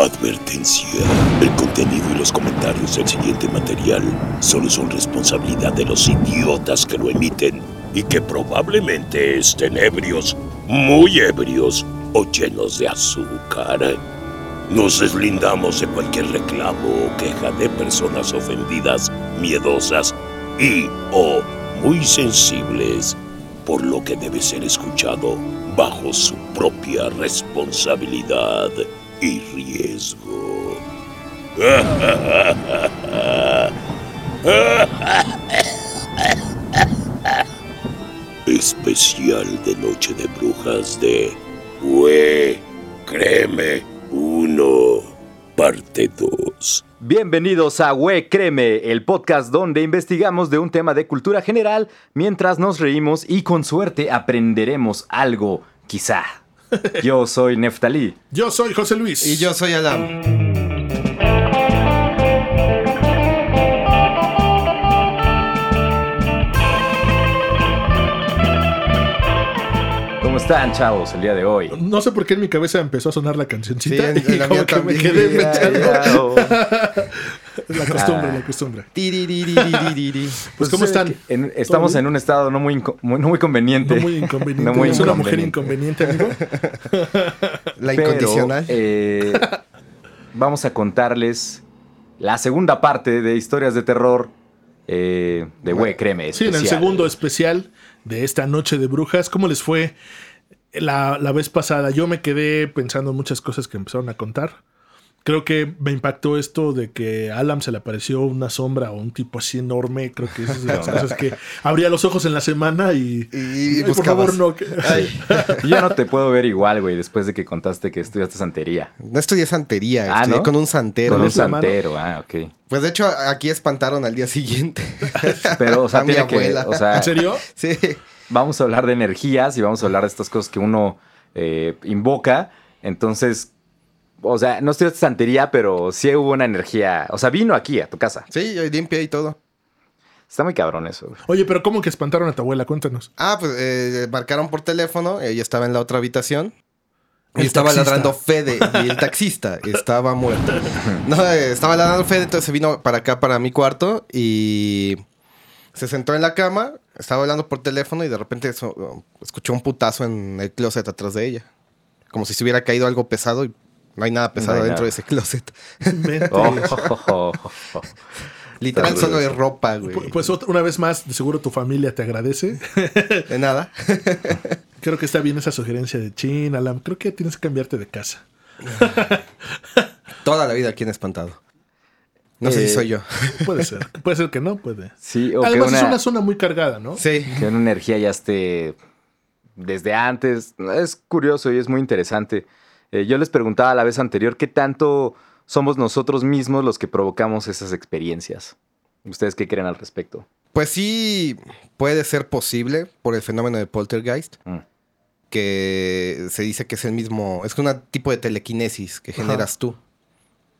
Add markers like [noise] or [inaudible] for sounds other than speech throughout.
Advertencia. El contenido y los comentarios del siguiente material solo son responsabilidad de los idiotas que lo emiten y que probablemente estén ebrios, muy ebrios o llenos de azúcar. Nos deslindamos de cualquier reclamo o queja de personas ofendidas, miedosas y o muy sensibles, por lo que debe ser escuchado bajo su propia responsabilidad y riesgo. Especial de Noche de Brujas de Hue, créeme, uno, parte 2. Bienvenidos a We Créeme, el podcast donde investigamos de un tema de cultura general mientras nos reímos y con suerte aprenderemos algo, quizá. [laughs] Yo soy Neftalí. Yo soy José Luis. Y yo soy Adam. ¿Cómo están, chavos, el día de hoy? No sé por qué en mi cabeza empezó a sonar la cancioncita Sí, en- [laughs] y en la como mía que me quedé. [laughs] Ya, [laughs] La costumbre, Ah. la costumbre. Tiririririririri. [laughs] Pues, ¿cómo están? en- estamos en un estado no muy, muy- no muy conveniente. No muy inconveniente. [laughs] No muy es una mujer inconveniente. amigo. La Pero, incondicional. eh, vamos a contarles la segunda parte de historias de terror eh, de We Créeme. Sí, en el segundo especial de esta noche de brujas. ¿Cómo les fue la, la vez pasada? Yo me quedé pensando en muchas cosas que empezaron a contar. Creo que me impactó esto de que a Alam se le apareció una sombra o un tipo así enorme. Creo que [laughs] es de las cosas que abría los ojos en la semana y. Y- y Ay, por favor, no. que- [laughs] Yo ya no te puedo ver igual, güey, después de que contaste que estudiaste santería. No estudié santería, Ah, estudié ¿no? con un santero. Con un santero, ah, ok. Pues de hecho, aquí espantaron al día siguiente. [laughs] Pero, o sea, A mi que. abuela. O sea, ¿En serio? sí. vamos a hablar de energías y vamos a hablar de estas cosas que uno eh, invoca. Entonces, o sea, no estudiaste santería, pero sí hubo una energía. O sea, vino aquí a tu casa. Sí, yo limpia y todo. Está muy cabrón eso, güey. Oye, pero ¿cómo que espantaron a tu abuela? Cuéntanos. Ah, pues eh, marcaron por teléfono, ella estaba en la otra habitación. Y estaba taxista. ladrando Fede y el taxista [laughs] estaba muerto. No, eh, estaba ladrando Fede, entonces se vino para acá, para mi cuarto y se sentó en la cama, estaba hablando por teléfono y de repente escuchó un putazo en el closet atrás de ella. Como si se hubiera caído algo pesado y no hay nada pesado No hay dentro nada. de ese closet. Vente. [laughs] Oh. Literal solo de ropa, güey. Pu- Pues una vez más, de seguro tu familia te agradece. [laughs] De nada. [laughs] Creo que está bien esa sugerencia de Chin, Alam. Creo que tienes que cambiarte de casa. Toda la vida aquí en Espantado. No sé Eh, si soy yo. Puede ser. Puede ser que no, puede. Sí, o Además que es una, una zona muy cargada, ¿no? Sí. que una energía ya esté desde antes. Es curioso y es muy interesante. Eh, yo les preguntaba la vez anterior qué tanto somos nosotros mismos los que provocamos esas experiencias. ¿Ustedes qué creen al respecto? Pues sí, puede ser posible por el fenómeno de poltergeist, Mm. que se dice que es el mismo, es un tipo de telequinesis que generas tú.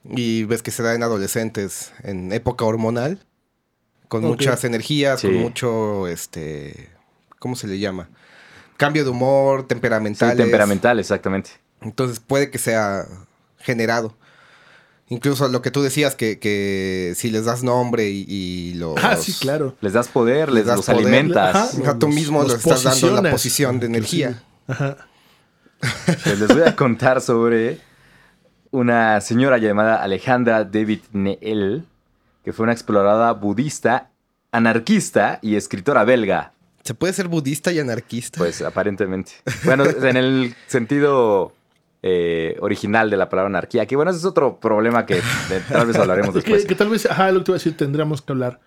Y ves que se da en adolescentes en época hormonal, con muchas energías, Sí. con mucho, este, ¿cómo se le llama? Cambio de humor, Sí, temperamental. temperamental, exactamente. Entonces puede que sea generado. Incluso lo que tú decías, que, que si les das nombre y, y los... Ah, sí, claro. Les das poder, les, das los poder. alimentas. Ajá. O sea, tú Los- mismo los estás dando la posición de energía. Ajá. Pues les voy a contar sobre una señora llamada Alejandra David Neel, que fue una exploradora budista, anarquista y escritora belga. ¿Se puede ser budista y anarquista? Pues aparentemente. Bueno, en el sentido eh, original de la palabra anarquía, que bueno, ese es otro problema que de- tal vez hablaremos [laughs] que, después. que tal vez, ajá, lo que te iba a decir, tendríamos que hablar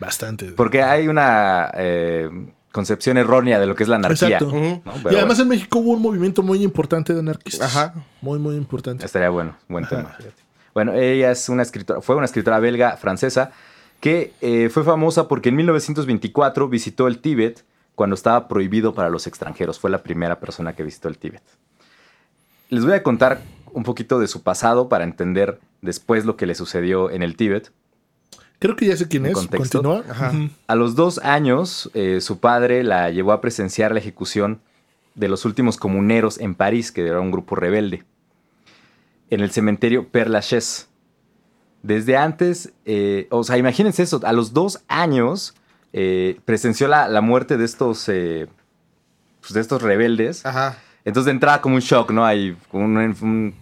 bastante. Porque hay una eh, concepción errónea de lo que es la anarquía. Exacto. ¿no? y Pero además en México hubo un movimiento muy importante de anarquistas. Ajá. Muy, muy importante. estaría bueno, buen Ajá, tema. Bueno, ella es una escritora, fue una escritora belga francesa que eh, fue famosa porque en 1924 visitó el Tíbet cuando estaba prohibido para los extranjeros. Fue la primera persona que visitó el Tíbet. Les voy a contar un poquito de su pasado para entender después lo que le sucedió en el Tíbet. Creo que ya sé quién ¿En es. contexto? Continúa. Ajá. Ujú. A los dos años, eh, su padre la llevó a presenciar la ejecución de los últimos comuneros en París, que era un grupo rebelde. en el cementerio Père Lachaise. Desde antes, eh, o sea, imagínense eso, a los dos años eh, presenció la, la muerte de estos, pues, de estos rebeldes. Ajá. Entonces de entrada como un shock, ¿no? Hay un, un-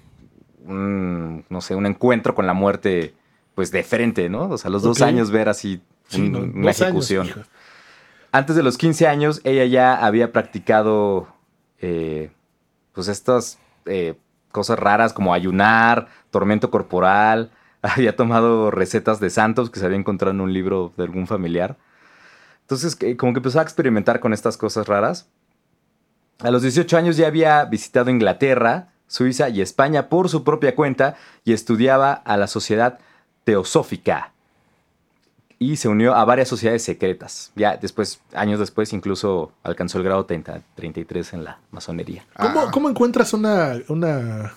un, no sé, un encuentro con la muerte, pues de frente, ¿no? O sea, a los dos Ok. años ver así Sí, un- no, una dos años, ejecución. hija. Antes de los 15 años, ella ya había practicado, eh, pues estas eh, cosas raras como ayunar, tormento corporal. [laughs] Había tomado recetas de santos que se había encontrado en un libro de algún familiar. Entonces, como que empezó a experimentar con estas cosas raras. A los 18 años ya había visitado Inglaterra, Suiza y España por su propia cuenta y estudiaba a la Sociedad Teosófica. Y se unió a varias sociedades secretas. Ya después, años después, incluso alcanzó el grado 30 33 en la masonería. ¿Cómo, Ah. cómo encuentras una, una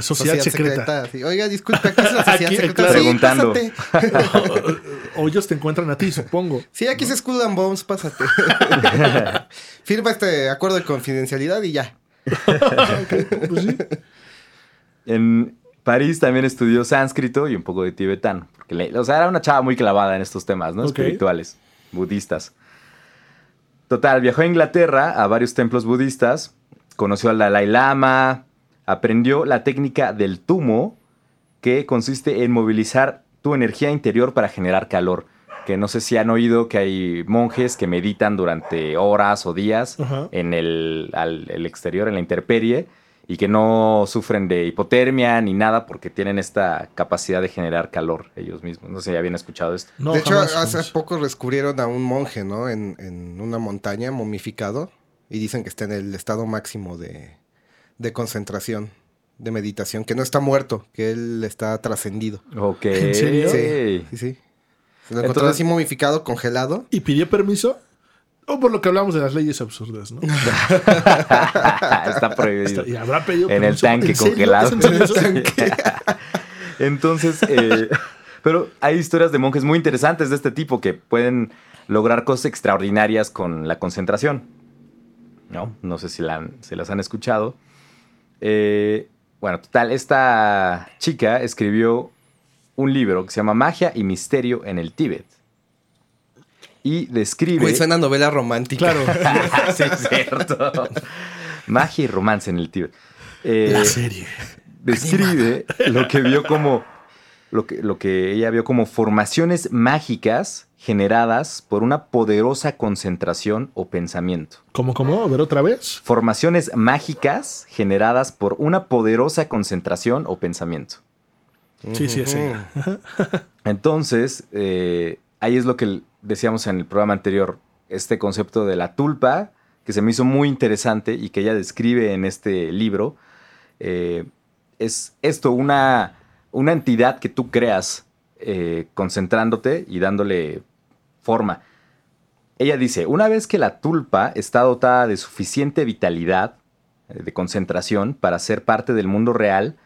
sociedad, secreta? sí. Oiga, disculpe, aquí es la [laughs] sociedad Aquí, secreta. claro. Sí, Preguntando. [laughs] o, ellos te encuentran a ti, supongo. [laughs] Sí, aquí es Skull and Bones, pásate. [laughs] Firma este acuerdo de confidencialidad y ya. [laughs] Pues sí. En París también estudió sánscrito y un poco de tibetano. Porque le- o sea, era una chava muy clavada en estos temas, ¿no? Ok. Espirituales, budistas. Total, viajó a Inglaterra a varios templos budistas, conoció al Dalai Lama, aprendió la técnica del tumo, que consiste en movilizar tu energía interior para generar calor. Que no sé si han oído que hay monjes que meditan durante horas o días en el, al- el exterior, en la intemperie, y que no sufren de hipotermia ni nada porque tienen esta capacidad de generar calor ellos mismos. No sé si habían escuchado esto. No, de hecho, jamás, hace jamás. poco descubrieron a un monje, ¿no? En, en una montaña momificado. Y dicen que está en el estado máximo de, de concentración, de meditación. Que no está muerto, que él está trascendido. Ok. ¿En serio? Sí, sí, sí. Se lo encontró Entonces- así momificado, congelado. ¿Y pidió permiso? O por lo que hablamos de las leyes absurdas, ¿no? [laughs] Está prohibido. Y habrá pedido En el tanque congelado. ¿Es en serio [laughs] eso? [laughs] Entonces, eh, pero hay historias de monjes muy interesantes de este tipo que pueden lograr cosas extraordinarias con la concentración. ¿No? No sé si, la han- si las han escuchado. Eh, bueno, total, esta chica escribió un libro que se llama Magia y Misterio en el Tíbet. Y describe... Güey, suena novela romántica. Claro. [laughs] sí, es cierto. Magia y romance en el Tíbet. Eh, La serie. describe lo que vio como lo que, lo que ella vio como formaciones mágicas generadas por una poderosa concentración o pensamiento. ¿Cómo, cómo? A ver otra vez. Formaciones mágicas generadas por una poderosa concentración o pensamiento. Sí, sí, ella. [laughs] Entonces, eh, ahí es lo que decíamos en el programa anterior, este concepto de la tulpa, que se me hizo muy interesante y que ella describe en este libro, eh, es esto, una, una entidad que tú creas eh, concentrándote y dándole forma. Ella dice, una vez que la tulpa está dotada de suficiente vitalidad, eh, de concentración, para ser parte del mundo real,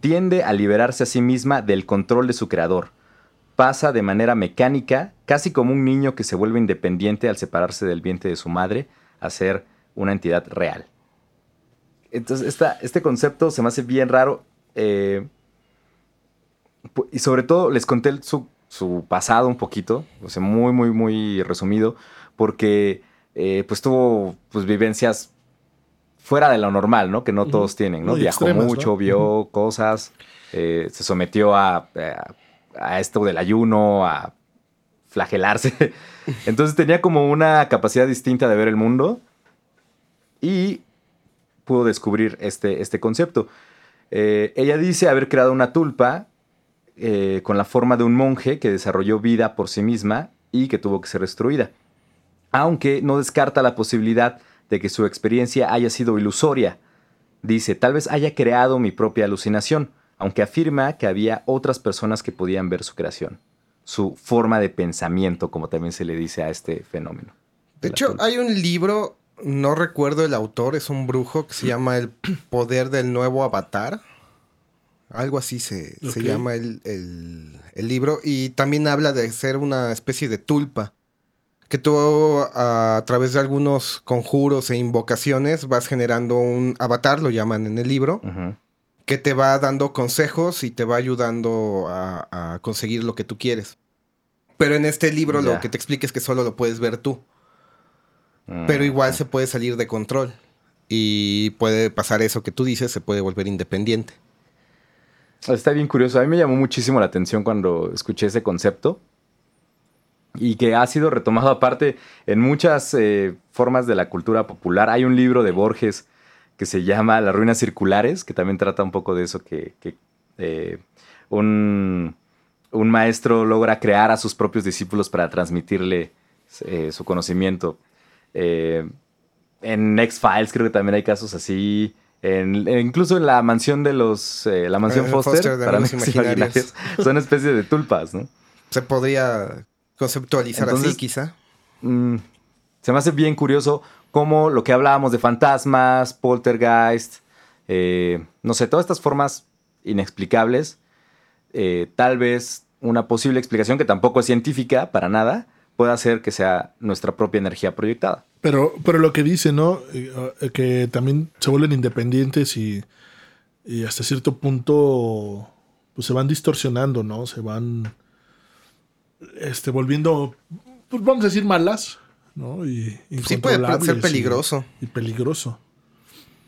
tiende a liberarse a sí misma del control de su creador. Pasa de manera mecánica, casi como un niño que se vuelve independiente al separarse del vientre de su madre, a ser una entidad real. Entonces, este concepto se me hace bien raro. eh, y sobre todo, les conté su, su pasado un poquito, o sea, muy, muy, muy resumido, porque eh, pues tuvo pues, vivencias fuera de lo normal, ¿no? Que no todos tienen, ¿no? Muy Viajó extremas, ¿no? mucho, vio cosas, eh, se sometió a, a- a esto del ayuno, a flagelarse. [laughs] Entonces tenía como una capacidad distinta de ver el mundo y pudo descubrir este, este concepto. Eh, ella dice haber creado una tulpa eh, con la forma de un monje que desarrolló vida por sí misma y que tuvo que ser destruida. Aunque no descarta la posibilidad de que su experiencia haya sido ilusoria. Dice, tal vez haya creado mi propia alucinación, aunque afirma que había otras personas que podían ver su creación. Su forma de pensamiento, como también se le dice a este fenómeno. De hecho, hay un libro, no recuerdo el autor, es un brujo que se llama El Poder del Nuevo Avatar. Algo así se, se llama el, el- el libro. Y también habla de ser una especie de tulpa. Que tú a, través de algunos conjuros e invocaciones vas generando un avatar, lo llaman en el libro, que te va dando consejos y te va ayudando a, a conseguir lo que tú quieres. Pero en este libro lo que te explica es que solo lo puedes ver tú. Mm. Pero igual se puede salir de control. Y puede pasar eso que tú dices, se puede volver independiente. Está bien curioso. A mí me llamó muchísimo la atención cuando escuché ese concepto. Y que ha sido retomado aparte en muchas eh, formas de la cultura popular. Hay un libro de Borges que se llama Las ruinas circulares, que también trata un poco de eso, que, eh, un, maestro logra crear a sus propios discípulos para transmitirle eh, su conocimiento. En X-Files creo que también hay casos así. En- incluso en la mansión de los. eh, la mansión Eh, Foster, para amigos Imaginarios. imaginarios, [laughs] son especies de tulpas, ¿no? Se podría conceptualizar Entonces- así, quizá. Mm, se me hace bien curioso cómo lo que hablábamos de fantasmas, poltergeist, eh, no sé, todas estas formas inexplicables, eh, tal vez una posible explicación que tampoco es científica para nada, puede hacer que sea nuestra propia energía proyectada. Pero, pero lo que dice, ¿no? Eh, eh, Que también se vuelven independientes y, y hasta cierto punto pues se van distorsionando, ¿no? Se van este, volviendo, pues vamos a decir malas, ¿no? Y Sí puede ser y- peligroso. Y, peligroso.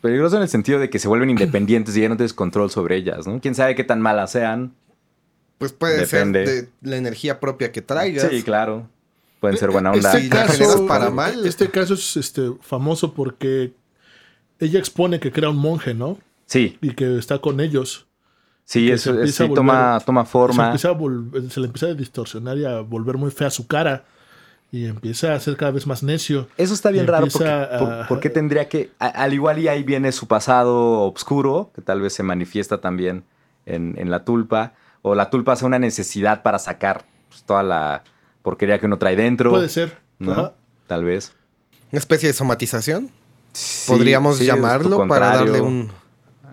Peligroso en el sentido de que se vuelven [clears throat] independientes y ya no tienes control sobre ellas, ¿no? Quién sabe qué tan malas sean. Pues puede Depende. ser de la energía propia que traigas. Sí, claro. Pueden ser buena onda. La generas para mal. Este caso es este, famoso porque ella expone que crea un monje, ¿no? Sí, Y que está con ellos. sí, que eso se empieza sí, volver- toma, toma Se, forma. empieza a vol- se le empieza a distorsionar y a volver muy fea su cara. Y empieza a ser cada vez más necio. Eso está bien raro porque a- por qué tendría que al igual y ahí viene su pasado oscuro que tal vez se manifiesta también en, en la tulpa o la tulpa hace una necesidad para sacar pues, toda la porquería que uno trae dentro Puede ser. ¿no? Ajá. tal vez Una especie de somatización, Sí, podríamos sí, es llamarlo para darle un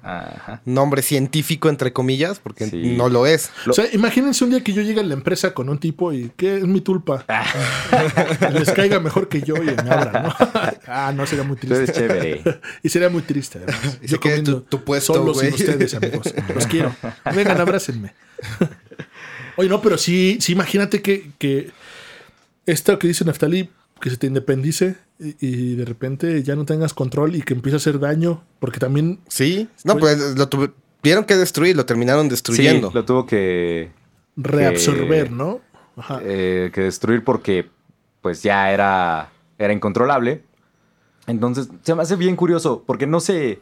Ajá. nombre científico, entre comillas, porque Sí. no lo es. Lo- O sea, imagínense un día que yo llegue a la empresa con un tipo y ¿qué es mi tulpa? [laughs] [laughs] Les caiga mejor que yo y me abran, ¿no? [laughs] ah, no, sería muy Tú eres triste. chévere Y sería muy triste, además. Y se quede tu- tu puesto, güey. sin ustedes, amigos. Los quiero. Vengan, abrácenme. Oye, no, pero sí, sí imagínate que, que esto que dice Naftali, que se te independice y, y de repente ya no tengas control y que empiece a hacer daño, porque también Sí, no, pues lo tuvieron que destruir, lo terminaron sí destruyendo. lo tuvo que reabsorber, Que- ¿no? Ajá. eh, que destruir porque pues ya era, era incontrolable. Entonces se me hace bien curioso porque no se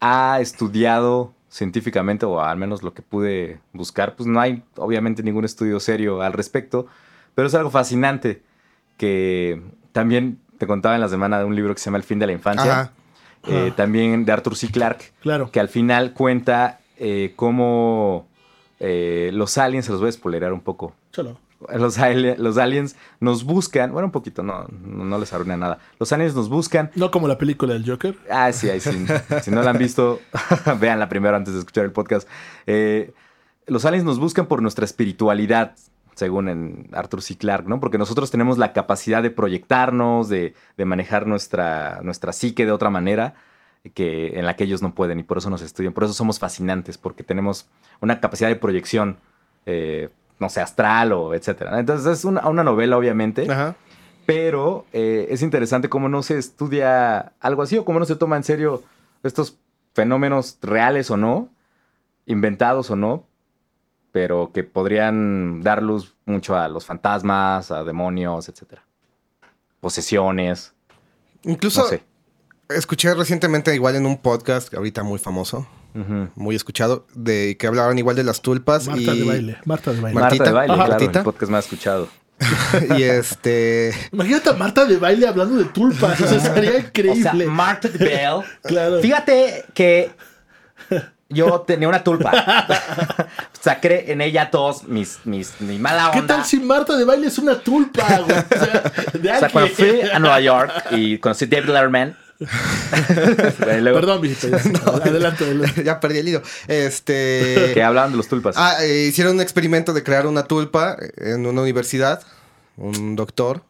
ha estudiado científicamente o al menos lo que pude buscar, pues no hay obviamente ningún estudio serio al respecto, pero es algo fascinante que también te contaba en la semana de un libro que se llama El fin de la infancia, Ajá. eh, también de Arthur C. Clarke, Claro. que al final cuenta eh, cómo eh, los aliens, se los voy a spoilerar un poco, Chalo. [laughs] los, los aliens nos buscan, bueno, un poquito, no, no, no les arruina nada. Los aliens nos buscan. No como la película del Joker. Ah, sí, ahí sí. [laughs] si no la han visto, [laughs] véanla primero antes de escuchar el podcast. Eh, los aliens nos buscan por nuestra espiritualidad, según en Arthur C. Clarke, ¿no? Porque nosotros tenemos la capacidad de proyectarnos, de, de manejar nuestra, nuestra psique de otra manera que, en la que ellos no pueden y por eso nos estudian. Por eso somos fascinantes, porque tenemos una capacidad de proyección, eh, no sé, astral o etcétera. Entonces es una, una novela, obviamente. Ajá. Pero eh, es interesante cómo no se estudia algo así o cómo no se toma en serio estos fenómenos reales o no, inventados o no, pero que podrían dar luz mucho a los fantasmas, a demonios, etcétera. Posesiones, Incluso no sé. escuché recientemente igual en un podcast, ahorita muy famoso, Muy escuchado, de que hablaban igual de las tulpas Marta y, de baile. Marta de baile. Mar- Marta de baile, Ajá. claro, el podcast ha escuchado. [laughs] y este Imagínate a Marta de baile hablando de tulpas. O sea, sería [laughs] increíble. Marta de Bell. [laughs] Claro. Fíjate que yo tenía una tulpa. Saqué en ella todos mis, mis, mi mala ¿Qué onda. tal si Marta de baile es una tulpa, güey? O sea, de O sea, cuando fui a Nueva York y conocí a David Letterman. Bueno, [laughs] y luego Perdón, visita. [laughs] Adelante, adelante. ya perdí el hilo. Este [laughs] Que hablaban de los tulpas. Ah, eh, hicieron un experimento de crear una tulpa en una universidad. Un doctor.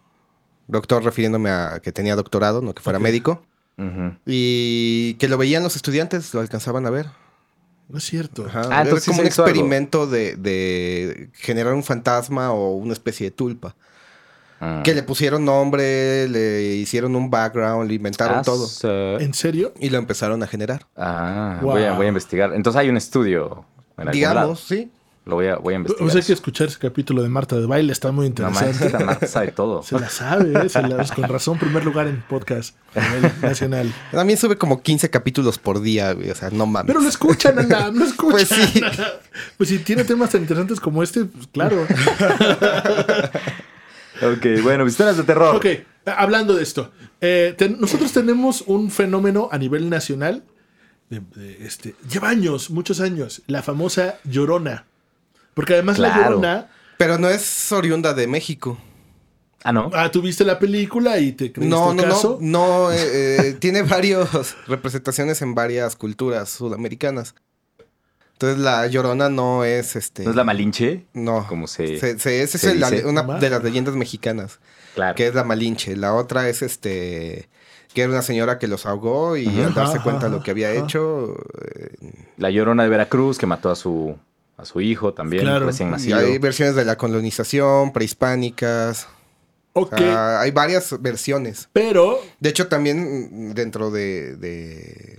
Doctor refiriéndome a que tenía doctorado, no que fuera médico. Y que lo veían los estudiantes, lo alcanzaban a ver. No es cierto. Ajá, Ah, entonces como un experimento de, de generar un fantasma o una especie de tulpa. Ah. Que le pusieron nombre, le hicieron un background, le inventaron Ah, todo. ¿En serio? Y lo empezaron a generar. Ah, Wow. voy, a, voy a investigar. Entonces hay un estudio. En Digamos, sí. Lo voy a, voy a investigar. Pues hay que escuchar ese capítulo de Marta de Baile, está muy No interesante. esta Marta sabe todo. Se la sabe, ¿eh? Se la- con razón, primer lugar en podcast a nivel [laughs] nacional. También sube como 15 capítulos por día, güey. O sea, no mames. Pero lo escuchan, Ana, lo [laughs] escuchan. Pues sí. Pues si tiene temas tan interesantes como este, pues claro. [laughs] Ok, bueno, historias de terror. Ok, hablando de esto. eh, ten- nosotros tenemos un fenómeno a nivel nacional. de- de este, lleva años, muchos años. La famosa Llorona. Porque además la. Llorona. Pero no es oriunda de México. Ah, no. Ah, tú viste la película y te creíste No, el no, caso. no. No, eh, eh, [laughs] tiene varias representaciones en varias culturas sudamericanas. Entonces la llorona no es este. ¿No es la Malinche? No. Como se- se, se- esa se es la- una de las leyendas mexicanas. Claro. Que es la Malinche. La otra es este. Que era una señora que los ahogó y al darse Ajá, cuenta de ajá, lo que había ajá. hecho. eh, La Llorona de Veracruz que mató a su, a su hijo también, Claro. recién y hay versiones de la colonización, prehispánicas. O Ok, sea, hay varias versiones. pero De hecho, también dentro de, de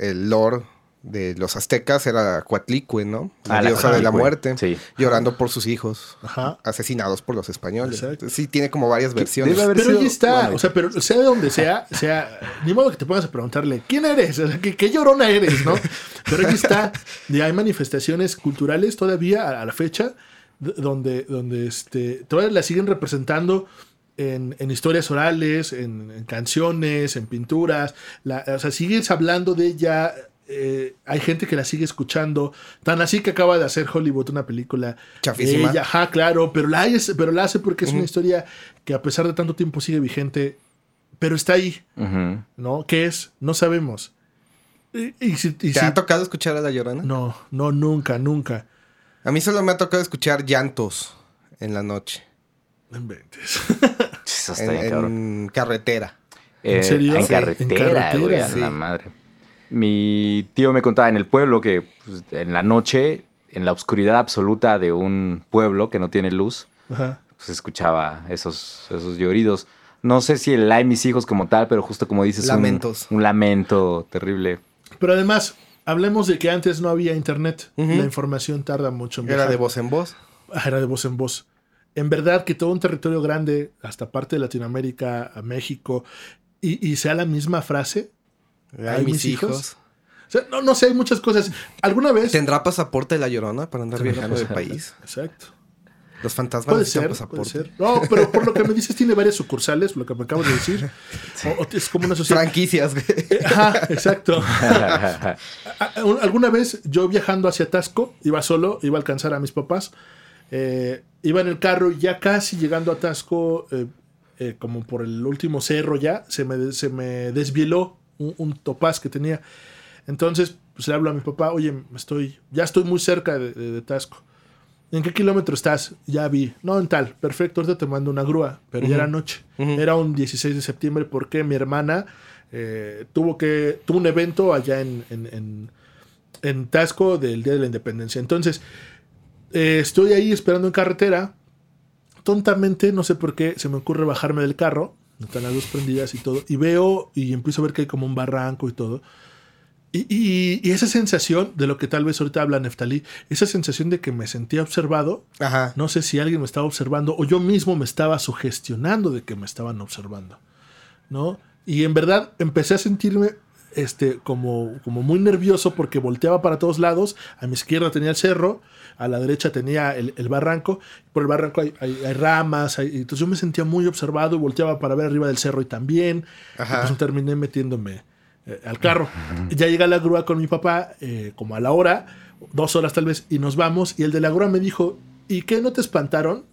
el lore de los aztecas era Coatlicue, ¿no? La Ah, la diosa de la muerte. sí. Llorando por sus hijos. Ajá. Asesinados por los españoles. Exacto. Sí, tiene como varias versiones. debe haber Pero sido- ahí está, bueno, o sea, pero sea de donde sea, sea, ni modo que te pongas a preguntarle, ¿quién eres? O sea, ¿qué, qué llorona eres, no? Pero ahí está, y hay manifestaciones culturales todavía a, a la fecha, donde, donde este, todavía la siguen representando en, en historias orales, en, en canciones, en pinturas, la- o sea, sigues hablando de ella. Eh, hay gente que la sigue escuchando, tan así que acaba de hacer Hollywood una película Chafísima. de ella, ajá, claro, pero la, hace- pero la hace porque es una historia que a pesar de tanto tiempo sigue vigente, pero está ahí. ¿no? ¿Qué es? No sabemos. Y, y si- y ¿Te si- ha tocado escuchar a la llorona? no, no, nunca, nunca. A mí solo me ha tocado escuchar llantos en la noche. No inventes. En, en carretera. Eh, serio? En Sí. carretera, En carretera, güey, a sí. la madre. Mi tío me contaba en el pueblo que pues, en la noche, en la oscuridad absoluta de un pueblo que no tiene luz, Ajá. pues escuchaba esos, esos lloridos. No sé si el hay mis hijos como tal, pero justo como dices, un- Lamentos. Un, lamento terrible. Pero además, hablemos de que antes no había internet. La información tarda mucho en Era viajar. de voz en voz. Ah, Era de voz en voz. En verdad que todo un territorio grande, hasta parte de Latinoamérica, a México, y, y sea la misma frase. Ay, mis hijos. O sea, no, no sé, hay muchas cosas. ¿Alguna vez? ¿Tendrá pasaporte de la llorona para andar viajando del país? Exacto. Los fantasmas Puede ser, pasaporte. puede ser. No, pero por lo que me dices, tiene varias sucursales, lo que me acabas de decir. [laughs] O- o es como una sociedad. Franquicias, güey. Ajá, exacto. [laughs] Alguna vez yo viajando hacia Tasco, iba solo, iba a alcanzar a mis papás, eh, iba en el carro y ya casi llegando a Tasco, eh, eh, como por el último cerro ya, se me, se me desvieló un, un topaz que tenía. Entonces, pues le hablo a mi papá, oye, estoy, ya estoy muy cerca de, de- de Tasco. ¿En qué kilómetro estás? Ya vi. No, en tal. Perfecto, ahorita te mando una grúa. Pero ya era noche. Era un 16 de septiembre porque mi hermana eh, tuvo que tuvo un evento allá en, en, en- en Tasco del Día de la Independencia. Entonces, eh, estoy ahí esperando en carretera. Tontamente, no sé por qué, se me ocurre bajarme del carro. Están las luces prendidas y todo. Y veo y empiezo a ver que hay como un barranco y todo. Y, y- y esa sensación de lo que tal vez ahorita habla Neftalí, esa sensación de que me sentía observado, Ajá. no sé si alguien me estaba observando o yo mismo me estaba sugestionando de que me estaban observando, ¿no? Y en verdad empecé a sentirme este, como, como muy nervioso porque volteaba para todos lados. A mi izquierda tenía el cerro, a la derecha tenía el, el barranco. Por el barranco hay, hay- hay ramas. hay- entonces yo me sentía muy observado y volteaba para ver arriba del cerro y también. Ajá. Y pues terminé metiéndome eh, al carro. Ya llega la grúa con mi papá, eh, como a la hora, dos horas tal vez, y nos vamos. Y el de la grúa me dijo, ¿y qué no te espantaron?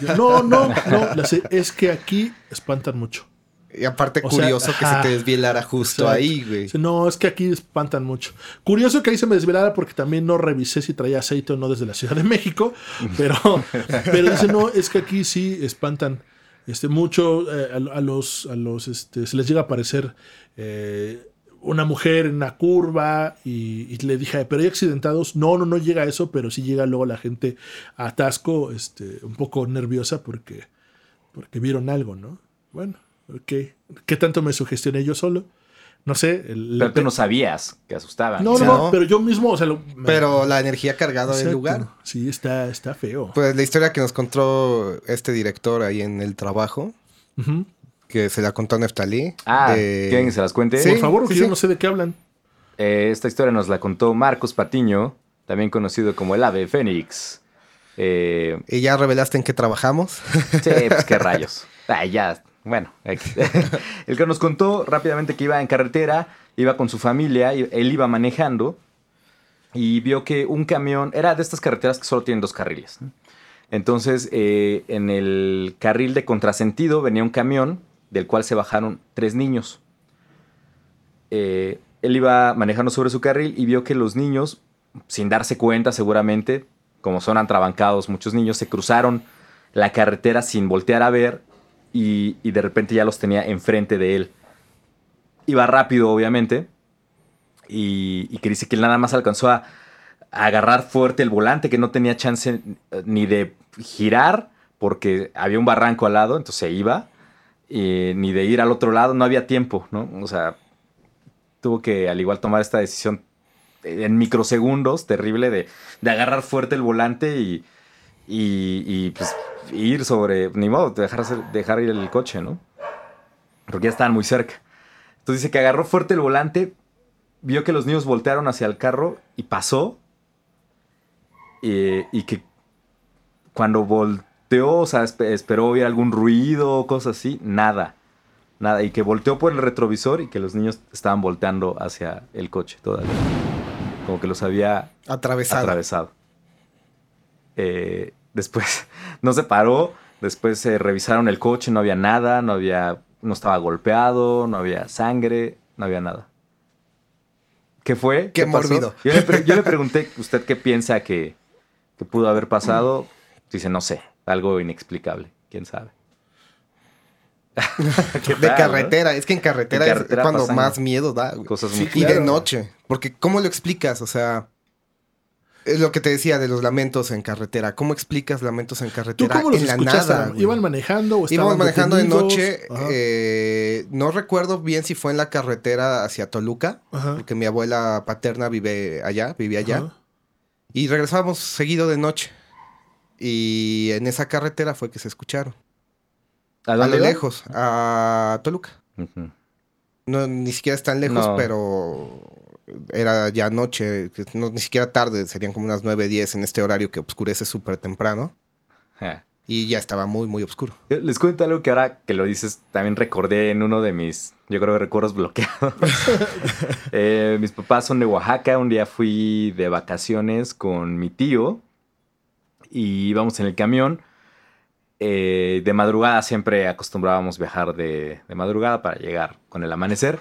Yo, no, no, no. Sé, es que aquí espantan mucho. Y aparte, O sea, curioso que ajá. se te desvielara justo Exacto. ahí, güey. No, es que aquí espantan mucho. Curioso que ahí se me desvelara porque también no revisé si traía aceite o no desde la Ciudad de México. [laughs] Pero, pero dice, no, es que aquí sí espantan este, mucho. eh, a, a los, a los este, se les llega a aparecer eh, una mujer en una curva y, y le dije, pero hay accidentados. No, no, no llega a eso, pero sí llega luego la gente a atasco, este, un poco nerviosa porque, porque vieron algo, ¿no? Bueno, ok. ¿Qué tanto me sugestioné yo solo? No sé. el- Pero tú no sabías que asustaban. no, no, no, pero yo mismo, o sea, lo- me- Pero la energía cargada del lugar. Sí, está, está feo. Pues la historia que nos contó este director ahí en el trabajo, que se la contó Neftalí. Ah, de- ¿quieren que se las cuente? Sí. Por favor, porque sí, yo sí. no sé de qué hablan. Eh, esta historia nos la contó Marcos Patiño, también conocido como el Ave Fénix. Eh, Y ya revelaste en qué trabajamos. sí, pues qué [laughs] rayos. Ay, ya, bueno. [laughs] El que nos contó rápidamente que iba en carretera, iba con su familia, él iba manejando y vio que un camión, era de estas carreteras que solo tienen dos carriles. Entonces, eh, en el carril de contrasentido venía un camión del cual se bajaron tres niños. Eh, él iba manejando sobre su carril y vio que los niños, sin darse cuenta seguramente, como son atrabancados muchos niños, se cruzaron la carretera sin voltear a ver y, de repente ya los tenía enfrente de él. Iba rápido, obviamente, y, que dice que él nada más alcanzó a, agarrar fuerte el volante, que no tenía chance eh, ni de girar, porque había un barranco al lado, entonces se iba, ni de ir al otro lado, no había tiempo, ¿no? O sea, tuvo que al igual tomar esta decisión en microsegundos, terrible, de, agarrar fuerte el volante y, pues ir sobre, ni modo, dejar, dejar ir el coche, ¿no? Porque ya estaban muy cerca. Entonces dice que agarró fuerte el volante, vio que los niños voltearon hacia el carro y pasó. eh, y que cuando volteó, o sea, espe- esperó oír algún ruido, cosas así, nada. Nada. Y que volteó por el retrovisor y que los niños estaban volteando hacia el coche todavía. Como que los había Atravesado. atravesado. Eh, después no se paró. Después se revisaron el coche, no había nada, no había, no estaba golpeado, no había sangre, no había nada. ¿Qué fue? Qué pasó? mórbido. Yo le, pre- yo le pregunté, ¿usted qué piensa que, que pudo haber pasado? Dice, no sé, algo inexplicable, quién sabe. [laughs] ¿Qué De tal, no? carretera, es que en carretera, En carretera es cuando más miedo da. güey. Cosas Sí, Y de noche. Porque, ¿cómo lo explicas? O sea, es lo que te decía de los lamentos en carretera. ¿Cómo explicas lamentos en ¿Tú carretera cómo los en la nada? güey? ¿Iban manejando o estaban Íbamos manejando de noche. Eh, no recuerdo bien si fue en la carretera hacia Toluca. Ajá. Porque mi abuela paterna vive allá, vivía allá. Ajá. Y regresábamos seguido de noche. Y en esa carretera fue que se escucharon. ¿A lo iba? lejos, a Toluca. No, ni siquiera es tan lejos, No. pero era ya noche, que no, ni siquiera tarde, serían como unas 9, 10 en este horario que oscurece súper temprano. Y ya estaba muy, muy oscuro. Les cuento algo que ahora que lo dices, también recordé en uno de mis, yo creo, recuerdos bloqueados. [laughs] Eh, mis papás son de Oaxaca. Un día fui de vacaciones con mi tío y íbamos en el camión. Eh, de madrugada siempre acostumbrábamos viajar de, de madrugada para llegar con el amanecer.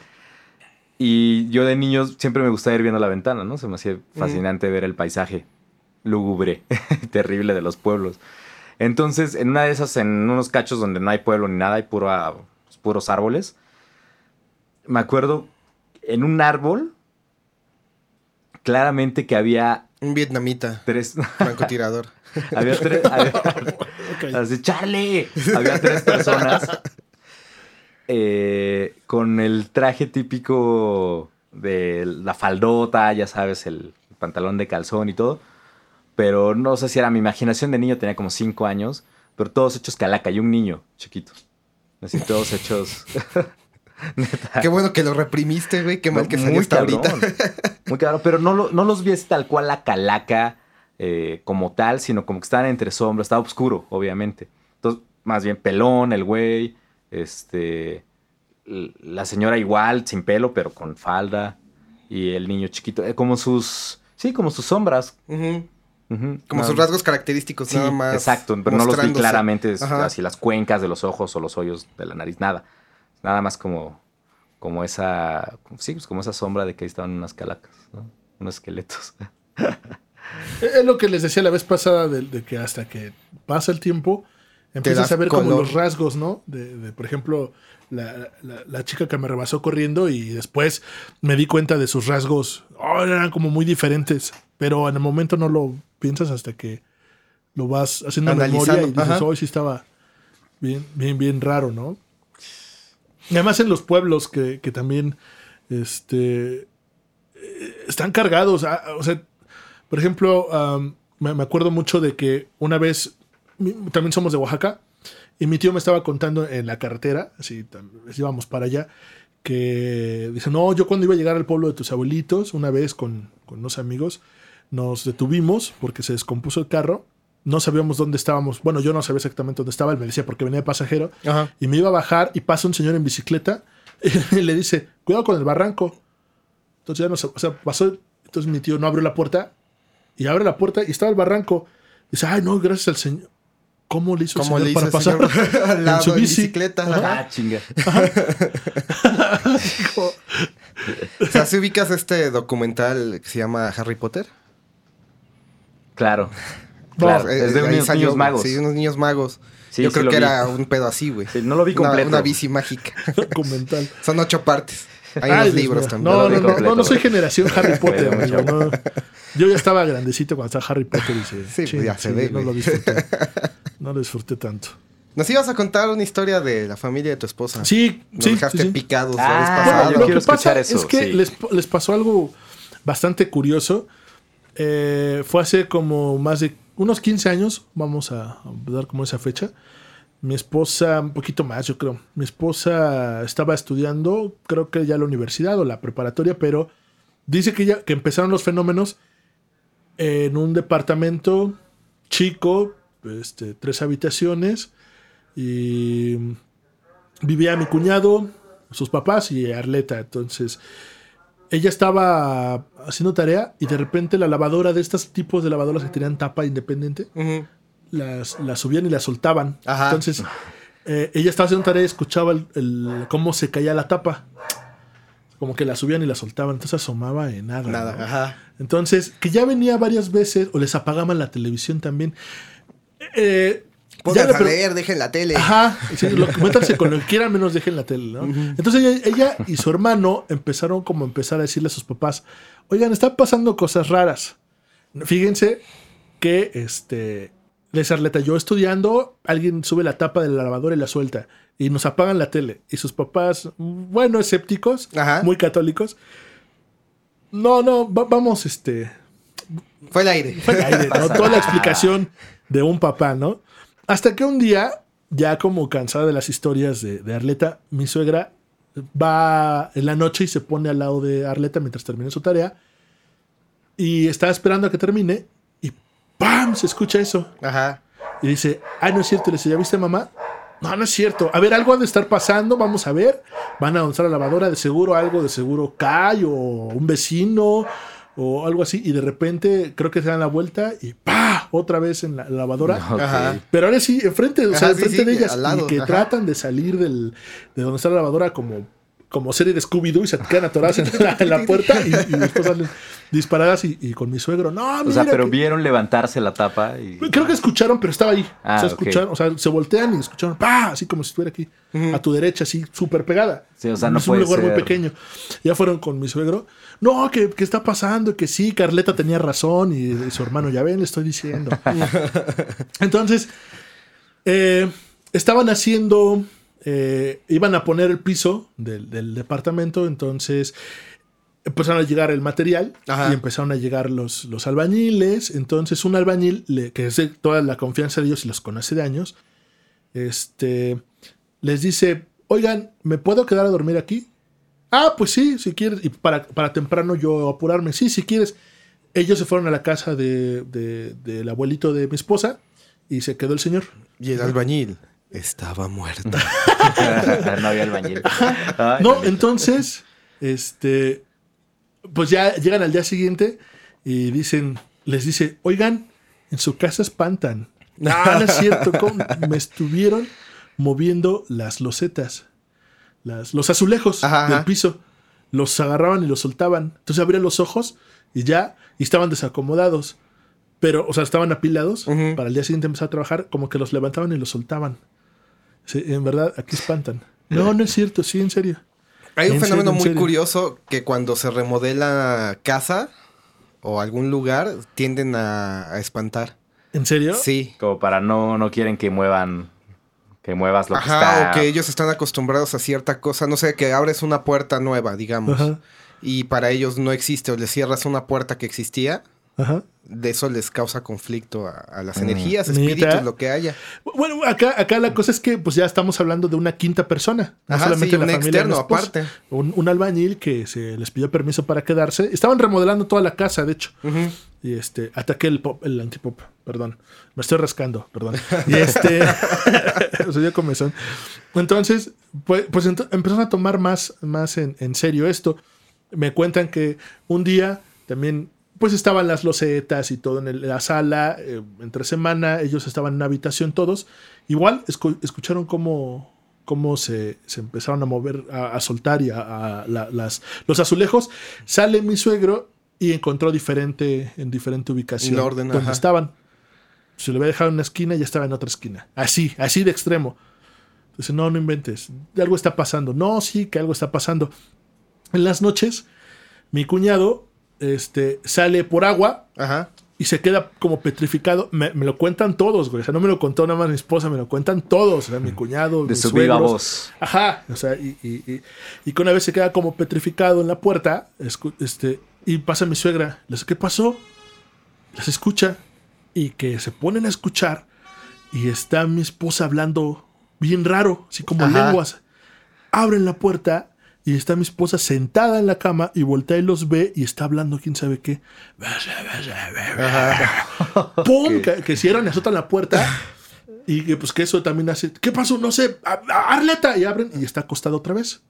Y yo de niño siempre me gustaba ir viendo la ventana, ¿no? Se me hacía fascinante ver el paisaje lúgubre, [laughs] terrible de los pueblos. Entonces, en una de esas, en unos cachos donde no hay pueblo ni nada, hay pura- puros árboles, me acuerdo en un árbol, claramente que había Un vietnamita, tres. [laughs] francotirador. había tres. había- [laughs] Ok. así, ¡Charlie! Había tres personas eh, con el traje típico de la faldota, ya sabes, el pantalón de calzón y todo. Pero no sé si era mi imaginación de niño, tenía como cinco años, pero todos hechos calaca y un niño chiquito. Así todos hechos. [laughs] Neta. Qué bueno que lo reprimiste, güey. Qué mal que salió hasta ahorita. Muy cabrón, pero no, lo- no los vi así tal cual la calaca eh, como tal, sino como que estaban entre sombras, estaba oscuro, obviamente. Entonces, más bien pelón, el güey, este, la señora igual, sin pelo, pero con falda, y el niño chiquito, eh, como sus, sí, como sus sombras. Como nada- sus rasgos característicos, Sí, nada más. exacto, pero no los vi claramente, Ajá. así las cuencas de los ojos o los hoyos de la nariz, nada. Nada más como, como esa, sí, pues como esa sombra de que ahí estaban unas calacas, ¿no? Unos esqueletos. [laughs] Es lo que les decía la vez pasada de, de que hasta que pasa el tiempo, Empiezas a ver como los rasgos, ¿no? De, de, por ejemplo, la, la- la chica que me rebasó corriendo y después me di cuenta de sus rasgos. Oh, eran como muy diferentes. Pero en el momento no lo piensas hasta que lo vas haciendo Analizando, memoria y dices, ajá. hoy sí estaba bien, bien, bien raro, ¿no? Y además en los pueblos que, que también este, eh, están cargados. ah, O sea, por ejemplo, am, me, me acuerdo mucho de que una vez, también somos de Oaxaca, y mi tío me estaba contando en la carretera, así íbamos para allá, que dice, no, yo cuando iba a llegar al pueblo de tus abuelitos, una vez con, con unos amigos, nos detuvimos porque se descompuso el carro, no sabíamos dónde estábamos, bueno, yo no sabía exactamente dónde estaba, él me decía porque venía de pasajero, Ajá. y me iba a bajar y pasa un señor en bicicleta [laughs] y le dice, cuidado con el barranco. Entonces ya no o sea, pasó, entonces mi tío no abrió la puerta y abre la puerta y estaba el barranco. Dice, ay, no, gracias al señor. ¿Cómo le hizo el ¿Cómo señor le hizo para el pasar señor [laughs] al lado en su en bici? bicicleta? Ajá. Ah, chinga. [laughs] [laughs] O sea, ¿sí ubicas este documental que se llama Harry Potter? Claro. Claro, es de unos salió, niños magos. Sí, unos niños magos. Sí, Yo sí creo que vi. era un pedo así, güey. Sí, no lo vi Una- completo. Una, bici mágica. documental. Son ocho partes. Hay Ay, unos libros también. No, no, no, completo, no, no soy generación Harry Potter, Bueno, no. Yo ya estaba grandecito cuando estaba Harry Potter y dice, Sí, pues ya se ve, no lo disfruté. No lo disfruté tanto. Nos ibas a contar una historia de la familia de tu esposa. Sí, Nos sí, dejaste sí, sí. picados Ah, la vez pasada. lo quiero que pasa eso, es que sí. les, les pasó algo bastante curioso. Eh, fue hace como más de unos 15 años, vamos a, a dar como esa fecha. Mi esposa, un poquito más, yo creo. Mi esposa estaba estudiando, creo que ya la universidad o la preparatoria, pero dice que ya que empezaron los fenómenos en un departamento chico, este, tres habitaciones, y vivía mi cuñado, sus papás y Arleta. Entonces, ella estaba haciendo tarea y de repente la lavadora de estos tipos de lavadoras que tenían tapa independiente, Ujú. las, las subían y las soltaban. Ajá. Entonces, eh, ella estaba haciendo tarea y escuchaba el, el- cómo se caía la tapa. Como que la subían y la soltaban. Entonces asomaba en nada. Nada, ¿no? ajá. Entonces, que ya venía varias veces, o les apagaban la televisión también. Eh, Pónganse a leer, dejen la tele. Ajá, sí, lo, métanse con lo que quieran, menos dejen la tele, ¿no? Entonces ella, ella y su hermano empezaron como a empezar a decirle a sus papás, oigan, están pasando cosas raras. Fíjense que, este, les Arleta, yo estudiando, alguien sube la tapa de la lavadora y la suelta, y nos apagan la tele. Y sus papás, bueno, escépticos, Ajá. muy católicos, no, no, va- vamos, este, Fue el aire. fue el aire, ¿no? [laughs] Toda la explicación de un papá, ¿no? Hasta que un día, ya como cansada de las historias de, de Arleta, mi suegra va en la noche y se pone al lado de Arleta mientras termina su tarea. Y está esperando a que termine. Y ¡pam! Se escucha eso. Ajá. Y dice, ay, no es cierto. Le dice, ¿ya viste, mamá? No, no es cierto. A ver, algo ha de estar pasando. Vamos a ver. Van a lanzar la lavadora. De seguro algo, de seguro cae o un vecino o algo así. Y de repente creo que se dan la vuelta y ¡pa! Otra vez en la lavadora. [laughs] Pero ahora sí, enfrente, o sea, Ajá, enfrente sí, de ellas. lado, y que ajá. tratan de salir del, de donde está la lavadora como, como serie de Scooby-Doo y se quedan atoradas en la, en la [laughs] puerta y, y después salen disparadas y, y con mi suegro. No, O mira sea, pero que- vieron levantarse la tapa y... Creo que escucharon, pero estaba ahí. Ah, o sea, ok. escucharon, o sea, se voltean y escucharon, ¡pa! Así como si estuviera aquí, a tu derecha, así, súper pegada. Sí, o sea, no es un lugar muy pequeño. Ya fueron con mi suegro. No, que, que está pasando, que sí, Carleta tenía razón y, y su hermano, ya ven, le estoy diciendo. [laughs] Entonces, eh, estaban haciendo, eh, iban a poner el piso del, del departamento, entonces empezaron a llegar el material Ajá. y empezaron a llegar los, los albañiles. Entonces, un albañil, le- que es de toda la confianza de ellos y los conoce de años, este, les dice: Oigan, ¿me puedo quedar a dormir aquí? Ah, pues sí, si quieres. Y para, para temprano yo apurarme. Sí, si quieres. Ellos se fueron a la casa de, de- del abuelito de mi esposa y se quedó el señor. Y el albañil estaba muerto. [laughs] no había albañil. [laughs] No, entonces, este, pues ya llegan al día siguiente y dicen, les dice, oigan, en su casa espantan. No, [laughs] no es cierto, ¿cómo? me estuvieron moviendo las losetas, las, los azulejos Ajá, del ajá. piso. Los agarraban y los soltaban. Entonces abrían los ojos y ya, y estaban desacomodados. Pero, o sea, estaban apilados para el día siguiente empezar a trabajar, como que los levantaban y los soltaban. Sí, en verdad, aquí espantan. No, no es cierto, sí, en serio. Hay un En fenómeno serio, muy serio. curioso que cuando se remodela casa o algún lugar tienden a, a espantar. ¿En serio? Sí. Como para no, no quieren que muevan, que muevas lo que Ajá, está. o que ellos están acostumbrados a cierta cosa, no sé, que abres una puerta nueva, digamos, Ajá. y para ellos no existe, o le cierras una puerta que existía, Ajá. de eso les causa conflicto a, a las Mm. energías, espíritus, lo que haya. Bueno, acá, acá la cosa es que pues ya estamos hablando de una quinta persona. No Ajá, solamente sí, la un familia externo de aparte. Un, un albañil que se les pidió permiso para quedarse. Estaban remodelando toda la casa, de hecho. Y este, ataqué el pop, el antipop, perdón. Me estoy rascando, perdón. Y este. [laughs] [laughs] Entonces, pues, pues empezaron a tomar más, más en, en serio esto. Me cuentan que un día también, pues estaban las losetas y todo en el- la sala, eh, entre semana, ellos estaban en una habitación todos. Igual escu- escucharon cómo, cómo se, se empezaron a mover, a, a soltar y a, a la- las, los azulejos. Sale mi suegro y encontró diferente, en diferente ubicación orden, donde ajá. estaban. Se lo había dejado en una esquina y ya estaba en otra esquina. Así, así de extremo. Dice, no, no inventes. Algo está pasando. No, sí, que algo está pasando. En las noches, mi cuñado este, sale por agua Ajá. y se queda como petrificado. Me, me lo cuentan todos, güey. O sea, no me lo contó nada más mi esposa, me lo cuentan todos. O sea, mi cuñado, de mis su viva suegros. voz. Ajá, o sea, y, y, y- y que una vez se queda como petrificado en la puerta, este, y pasa mi suegra, le dice, ¿qué pasó? Las escucha y que se ponen a escuchar y está mi esposa hablando bien raro, así como Ajá. lenguas. Abren la puerta y está mi esposa sentada en la cama y voltea y los ve y está hablando quién sabe qué. ¡Pum! Que, que cierran y azotan la puerta. Y que pues que eso también hace. ¿Qué pasó? No sé. a- a- Arleta. Y abren y está acostada otra vez.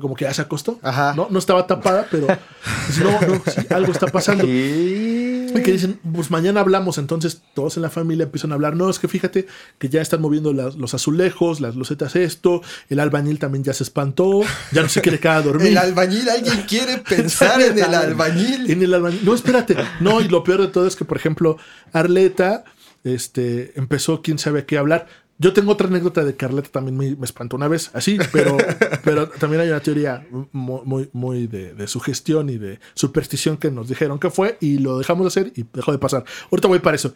Como que ya se acostó. Ajá. No, no estaba tapada, pero [laughs] no, no, sí, algo está pasando. Y que dicen, pues mañana hablamos. Entonces todos en la familia empiezan a hablar. No, es que fíjate que ya están moviendo las- los azulejos, las losetas, esto. El albañil también ya se espantó. Ya no se quiere quedar a dormir. El albañil, alguien quiere [laughs] pensar en el albañil. En el albañil. No, espérate. No, y lo peor de todo es que, por ejemplo, Arleta este, empezó quién sabe qué hablar. Yo tengo otra anécdota de que Arleta también me, me espantó una vez, así, pero, [laughs] pero también hay una teoría muy, muy, muy de, de sugestión y de superstición que nos dijeron que fue y lo dejamos de hacer y dejó de pasar. Ahorita voy para eso.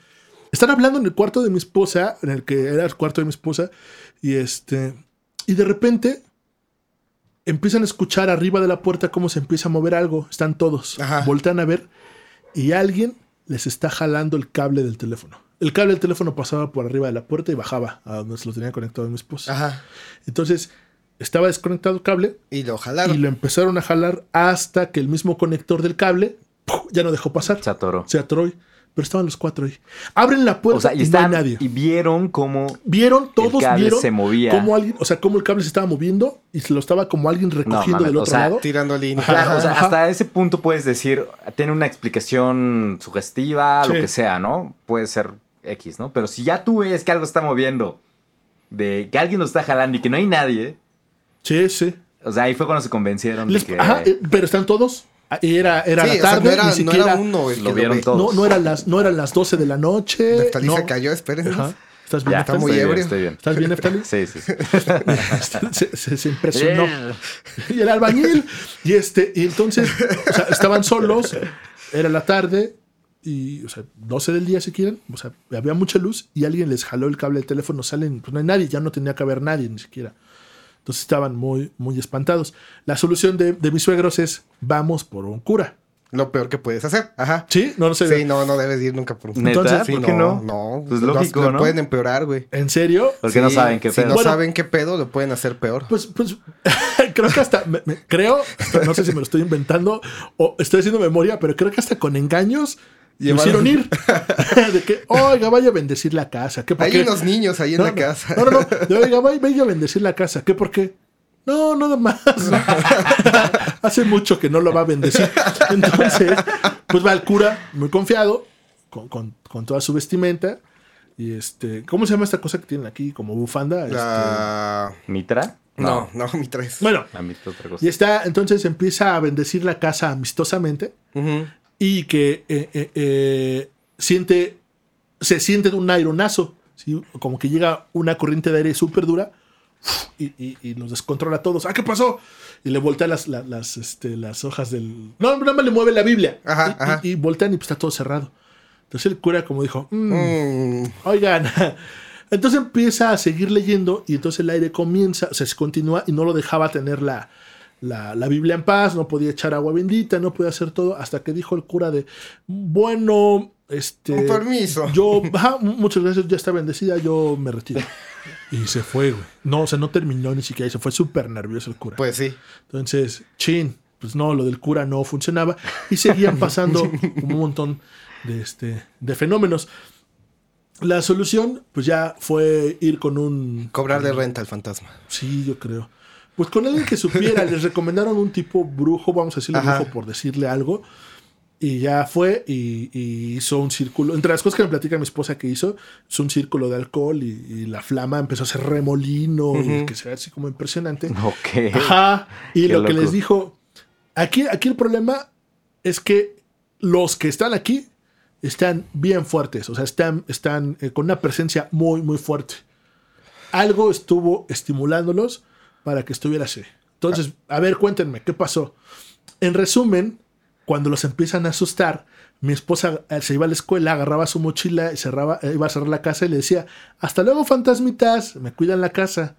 Están hablando en el cuarto de mi esposa, en el que era el cuarto de mi esposa, y este, y de repente empiezan a escuchar arriba de la puerta cómo se empieza a mover algo. Están todos. Ajá. Voltean a ver y alguien les está jalando el cable del teléfono. El cable del teléfono pasaba por arriba de la puerta y bajaba a donde se lo tenía conectado mi esposa. Ajá. Entonces estaba desconectado el cable Y lo jalaron. y lo empezaron a jalar hasta que el mismo conector del cable ya no dejó pasar. Se atoró. Se atoró. y- Pero estaban los cuatro ahí. Abren la puerta O sea, y, y, no están, hay nadie. y vieron cómo Vieron, todos cable vieron se movía. cómo alguien, o sea, cómo el cable se estaba moviendo y se lo estaba como alguien recogiendo del o otro sea, lado. Tirando línea. Claro, o sea, hasta ese punto puedes decir, tiene una explicación sugestiva, lo que sea, ¿no? Puede ser X, ¿no? Pero si ya tú ves que algo está moviendo, de que alguien lo está jalando y que no hay nadie, Sí, sí. o sea, ahí fue cuando se convencieron de que ajá, eh, pero están todos. Ah, Era, era Sí, la o sea, tarde, no, era, ni no siquiera. era uno el lo vieron todos. no, no eran las, no eran las 12 de la noche. Neftalí no. se cayó, esperen. Ajá. ¿Estás bien, ya, está muy ebrio. estoy bien. ¿Estás bien, Neftalí? Sí, sí. sí. [laughs] se, se- se impresionó. [laughs] y el albañil. Y este, y entonces, o sea, estaban solos, era la tarde, y, o sea, 12 del día si quieren, o sea, había mucha luz, y alguien les jaló el cable del teléfono, salen, pues no hay nadie, ya no tenía que haber nadie ni siquiera. Entonces estaban muy, muy espantados. La solución de, de mis suegros es, vamos por un cura. Lo peor que puedes hacer. Ajá. ¿Sí? No, no sé. Sí, no, no debes ir nunca por un Sí, ¿Por qué no? No, Pues Lo- lógico, lo ¿no? pueden empeorar, güey. ¿En serio? Porque no Sí, saben qué Si pedo. no Bueno. saben qué pedo, lo pueden hacer peor. Pues, pues [laughs] creo que hasta, me- me- creo, no sé si me lo estoy inventando o estoy haciendo memoria, pero creo que hasta con engaños me Llevaron- hicieron ir. [laughs] de que, oiga, vaya a bendecir la casa. ¿Qué por Hay qué? unos niños ahí en no, la no, casa. No, no, no. [laughs] De, oiga, vaya, vaya a bendecir la casa. ¿Qué por qué? No, nada más. [laughs] Hace mucho que no lo va a bendecir. Entonces, pues va el cura, muy confiado, con, con- con toda su vestimenta. Y este, ¿cómo se llama esta cosa que tienen aquí? Como bufanda. Este, La- ¿Mitra? No, no, mi tres. bueno, La mitra otra cosa. y está, entonces empieza a bendecir la casa amistosamente Ujú. Y que eh, eh, eh, siente se siente un aironazo, ¿sí? como que llega una corriente de aire súper dura y, y, y nos descontrola a todos. ¿Ah, qué pasó? Y le voltea las, las, las, este, las hojas del... No, nada más le mueve la Biblia. Ajá, y, y- ajá. y voltean y pues está todo cerrado. Entonces el cura como dijo, "Mm, Mm, Oigan, [laughs] entonces empieza a seguir leyendo y entonces el aire comienza, o sea, se continúa y no lo dejaba tener la, la, la Biblia en paz, no podía echar agua bendita, no podía hacer todo, hasta que dijo el cura de, bueno, este... Un permiso. Yo, ajá, muchas gracias, ya está bendecida, yo me retiro. Y se fue, güey. No, o sea, no terminó ni siquiera, y se fue súper nervioso el cura. pues sí. Entonces, chin, pues no, lo del cura no funcionaba y seguían pasando [laughs] un montón de, este, de fenómenos. La solución, pues ya fue ir con un... Cobrarle renta al fantasma. Sí, yo creo. Pues con alguien que supiera, les recomendaron un tipo brujo, vamos a decirle Ajá. brujo por decirle algo. Y ya fue y, y hizo un círculo. Entre las cosas que me platica mi esposa que hizo, es un círculo de alcohol y, y la flama empezó a hacer remolino y que se ve así como impresionante. Ok. Ajá. Y Qué lo que loco. les dijo, aquí, aquí el problema es que los que están aquí están bien fuertes, o sea, están, están eh, con una presencia muy, muy fuerte. Algo estuvo estimulándolos para que estuviera así. Entonces, a ver, cuéntenme, ¿qué pasó? En resumen, cuando los empiezan a asustar, mi esposa eh, se iba a la escuela, agarraba su mochila y cerraba, eh, iba a cerrar la casa y le decía, hasta luego fantasmitas, me cuidan la casa.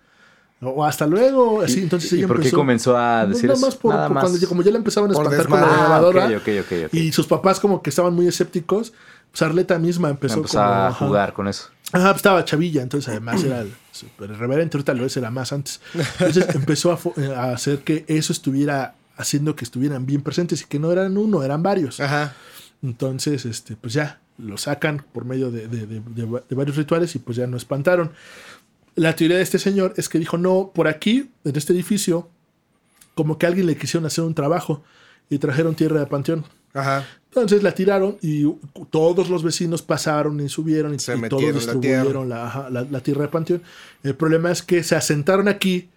O hasta luego, así, entonces ¿Y ella por qué comenzó a No, decir nada eso? más por, Nada por más. cuando como ya la empezaban a espantar con la. Ah, grabadora. Y sus papás como que estaban muy escépticos. Pues Arleta misma empezó, Empezó como, a ajá. jugar con eso. Ajá, pues estaba chavilla, entonces además era el súper irreverente, ahorita lo es, era más antes. Entonces [laughs] empezó a, eh, a hacer que eso estuviera haciendo que estuvieran bien presentes y que no eran uno, eran varios. Ajá. Entonces, este, pues ya, lo sacan por medio de, de- de- de va- de varios rituales y pues ya no espantaron. La teoría de este señor es que dijo, no, por aquí, en este edificio, como que a alguien le quisieron hacer un trabajo y trajeron tierra de panteón. Ajá. Entonces la tiraron y todos los vecinos pasaron y subieron y, Se y todos la distribuyeron la, ajá, la- la tierra de panteón. El problema es que se asentaron aquí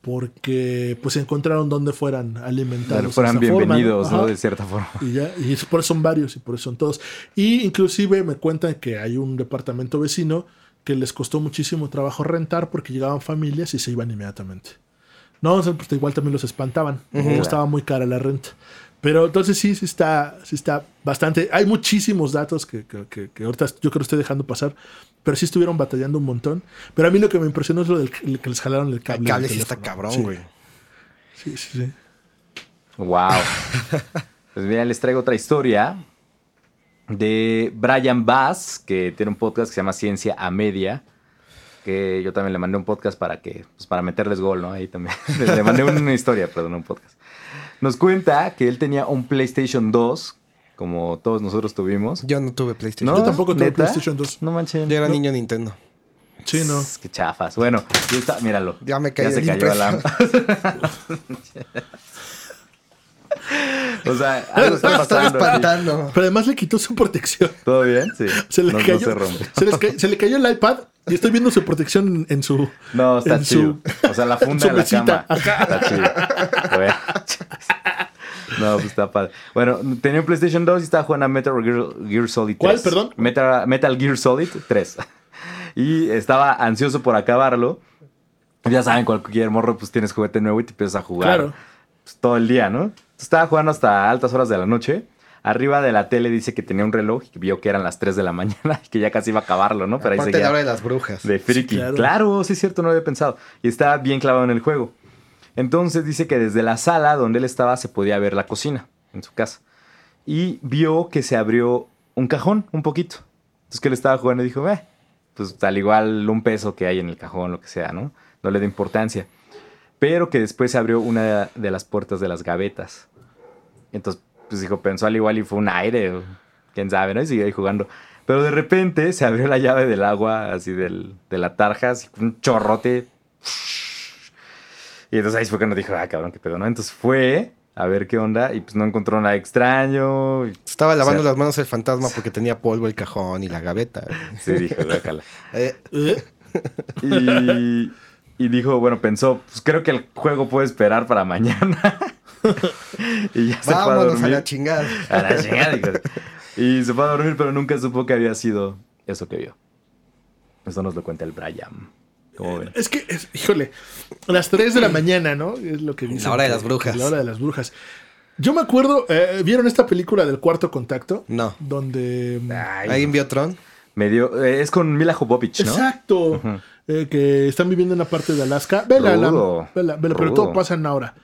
porque pues encontraron donde fueran alimentados. de fueran esa forma, bienvenidos, ¿no? Ajá. De cierta forma. Y ya, y por eso son varios y por eso son todos. Y inclusive me cuentan que hay un departamento vecino que les costó muchísimo trabajo rentar porque llegaban familias y se iban inmediatamente. No, pues igual también los espantaban. porque Estaba muy cara la renta. Pero entonces sí, sí está, sí está bastante. Hay muchísimos datos que, que, que- que ahorita yo creo que estoy dejando pasar. Pero sí estuvieron batallando un montón. Pero a mí lo que me impresionó es lo del el que les jalaron el cable. El cable sí está cabrón, Sí, güey. Sí, sí, sí. Wow. [laughs] pues mira, les traigo otra historia de Brian Bass, que tiene un podcast que se llama Ciencia a Media. Que yo también le mandé un podcast para que, pues para meterles gol, ¿no? Ahí también. [laughs] le mandé una historia, perdón, un podcast. Nos cuenta que él tenía un PlayStation 2, como todos nosotros tuvimos. Yo no tuve PlayStation. Yo tampoco tuve ¿Neta? PlayStation 2. No manches. Yo era No. niño Nintendo. Sí, no. Qué chafas. Bueno, y está, míralo. Ya me caí se de cayó la Alan. [laughs] [laughs] o sea, algo está [laughs] Estaba pasando. aquí. espantando. Pero además le quitó su protección. ¿Todo bien? Sí. Se le, no, no cayó, se rompe. se les ca- se le cayó el iPad y estoy viendo su protección en, en su. No, está en chido. su- O sea, la funda [laughs] de la mesita. cama. Está chido. Bueno. No, pues está padre. Bueno, tenía un PlayStation 2 y estaba jugando a Metal Gear, Gear Solid 3. ¿Cuál, perdón? Metal, Metal Gear Solid 3. Y estaba ansioso por acabarlo. Ya saben, cualquier morro, pues tienes juguete nuevo y te empiezas a jugar Claro. pues, todo el día, ¿no? Estaba jugando hasta altas horas de la noche. Arriba de la tele dice que tenía un reloj y que vio que eran las 3 de la [laughs] mañana y que ya casi iba a acabarlo, ¿no? Pero ahí Aparte seguía. la hora de las brujas. De friki. claro. claro. sí es cierto, no había pensado. Y estaba bien clavado en el juego. Entonces dice que desde la sala donde él estaba se podía ver la cocina en su casa. Y vio que se abrió un cajón un poquito. Entonces que él estaba jugando y dijo, eh, pues al igual un peso que hay en el cajón, lo que sea, ¿no? No le da importancia. Pero que después se abrió una de las puertas de las gavetas. Entonces, pues dijo, pensó al igual y fue un aire, quién sabe, ¿no? Y siguió ahí jugando. Pero de repente se abrió la llave del agua, así del, de la tarja, así un chorrote. Y entonces ahí fue cuando dijo, ah, cabrón, qué pedo, ¿no? Entonces fue a ver qué onda y pues no encontró nada extraño. Estaba lavando O sea- las manos el fantasma porque tenía polvo el cajón y la gaveta. se dijo, guácala. [laughs] Eh, ¿Eh? Y, y dijo, bueno, pensó, pues creo que el juego puede esperar para mañana. [laughs] y ya se fue a vámonos a dormir. la chingada. A la chingada, dijo. Y se fue a dormir, pero nunca supo que había sido eso que vio. Eso nos lo cuenta el Brian. ¿Cómo ven? Es que, es- híjole, a las 3 de la mañana, ¿no? Es lo que dicen. La hora de las brujas. La hora de las brujas. Yo me acuerdo, eh, ¿vieron esta película del cuarto contacto? No. Donde... mm, Ay, ¿Alguien vio Tron? Me dio- eh, es con Mila Jovovich, ¿no? Exacto. Eh, que están viviendo en una parte de Alaska. Vela, vela, vela, pero todo pasa en una hora.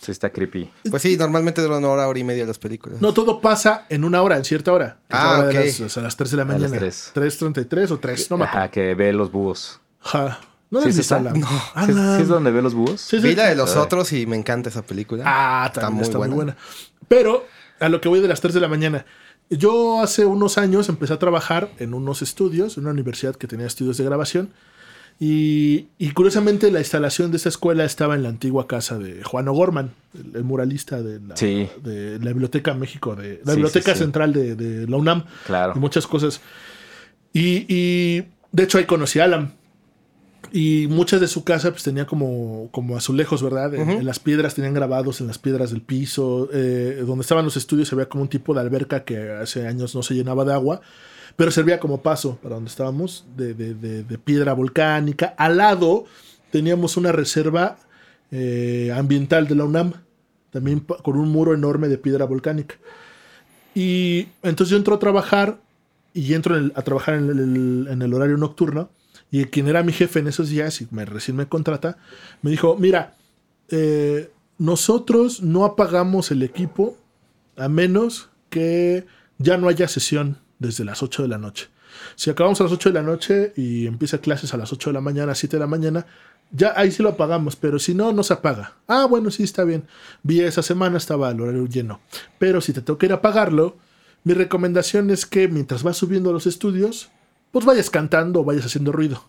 Sí, está creepy. Pues sí, normalmente duran una hora, hora y media las películas. No, todo pasa en una hora, en cierta hora. La Ah, hora de ok. las- o sea, a las 3 de la las mañana. tres. 3.33 o 3, no me acuerdo. Ajá, que ve los búhos. Ajá. No ¿Sí es esa? Alan. No. ¿Sí, es donde ve los búhos? Sí, sí. Vi la de los Ay. otros y me encanta esa película. Ah, también está, muy, buena. Pero a lo que voy de las 3 de la mañana. Yo hace unos años empecé a trabajar en unos estudios, en una universidad que tenía estudios de grabación. Y, y curiosamente la instalación de esta escuela estaba en la antigua casa de Juan O'Gorman, el, el muralista de la, Sí. de la Biblioteca México, de la Sí, Biblioteca sí. Central de, de la UNAM. Claro. Y muchas cosas. Y, y, de hecho ahí conocí a Alan. Y muchas de su casa pues tenía como, como azulejos, ¿verdad? En, en las piedras tenían grabados en las piedras del piso. eh, donde estaban los estudios se veía como un tipo de alberca que hace años no se llenaba de agua. Pero servía como paso para donde estábamos, de, de- de- de piedra volcánica. Al lado teníamos una reserva eh, ambiental de la UNAM, también con un muro enorme de piedra volcánica. Y entonces yo entro a trabajar y entro en el- a trabajar en el, en el horario nocturno. Y quien era mi jefe en esos días, y me, recién me contrata, me dijo, mira, eh, nosotros no apagamos el equipo a menos que ya no haya sesión desde las 8 de la noche. Si acabamos a las 8 de la noche y empieza clases a las 8 de la mañana, 7 de la mañana, ya ahí sí lo apagamos, pero si no, no se apaga. Ah, bueno, sí, está bien. Vi esa semana, estaba el horario lleno. Pero si te toca ir a apagarlo, mi recomendación es que mientras vas subiendo los estudios, pues vayas cantando o vayas haciendo ruido.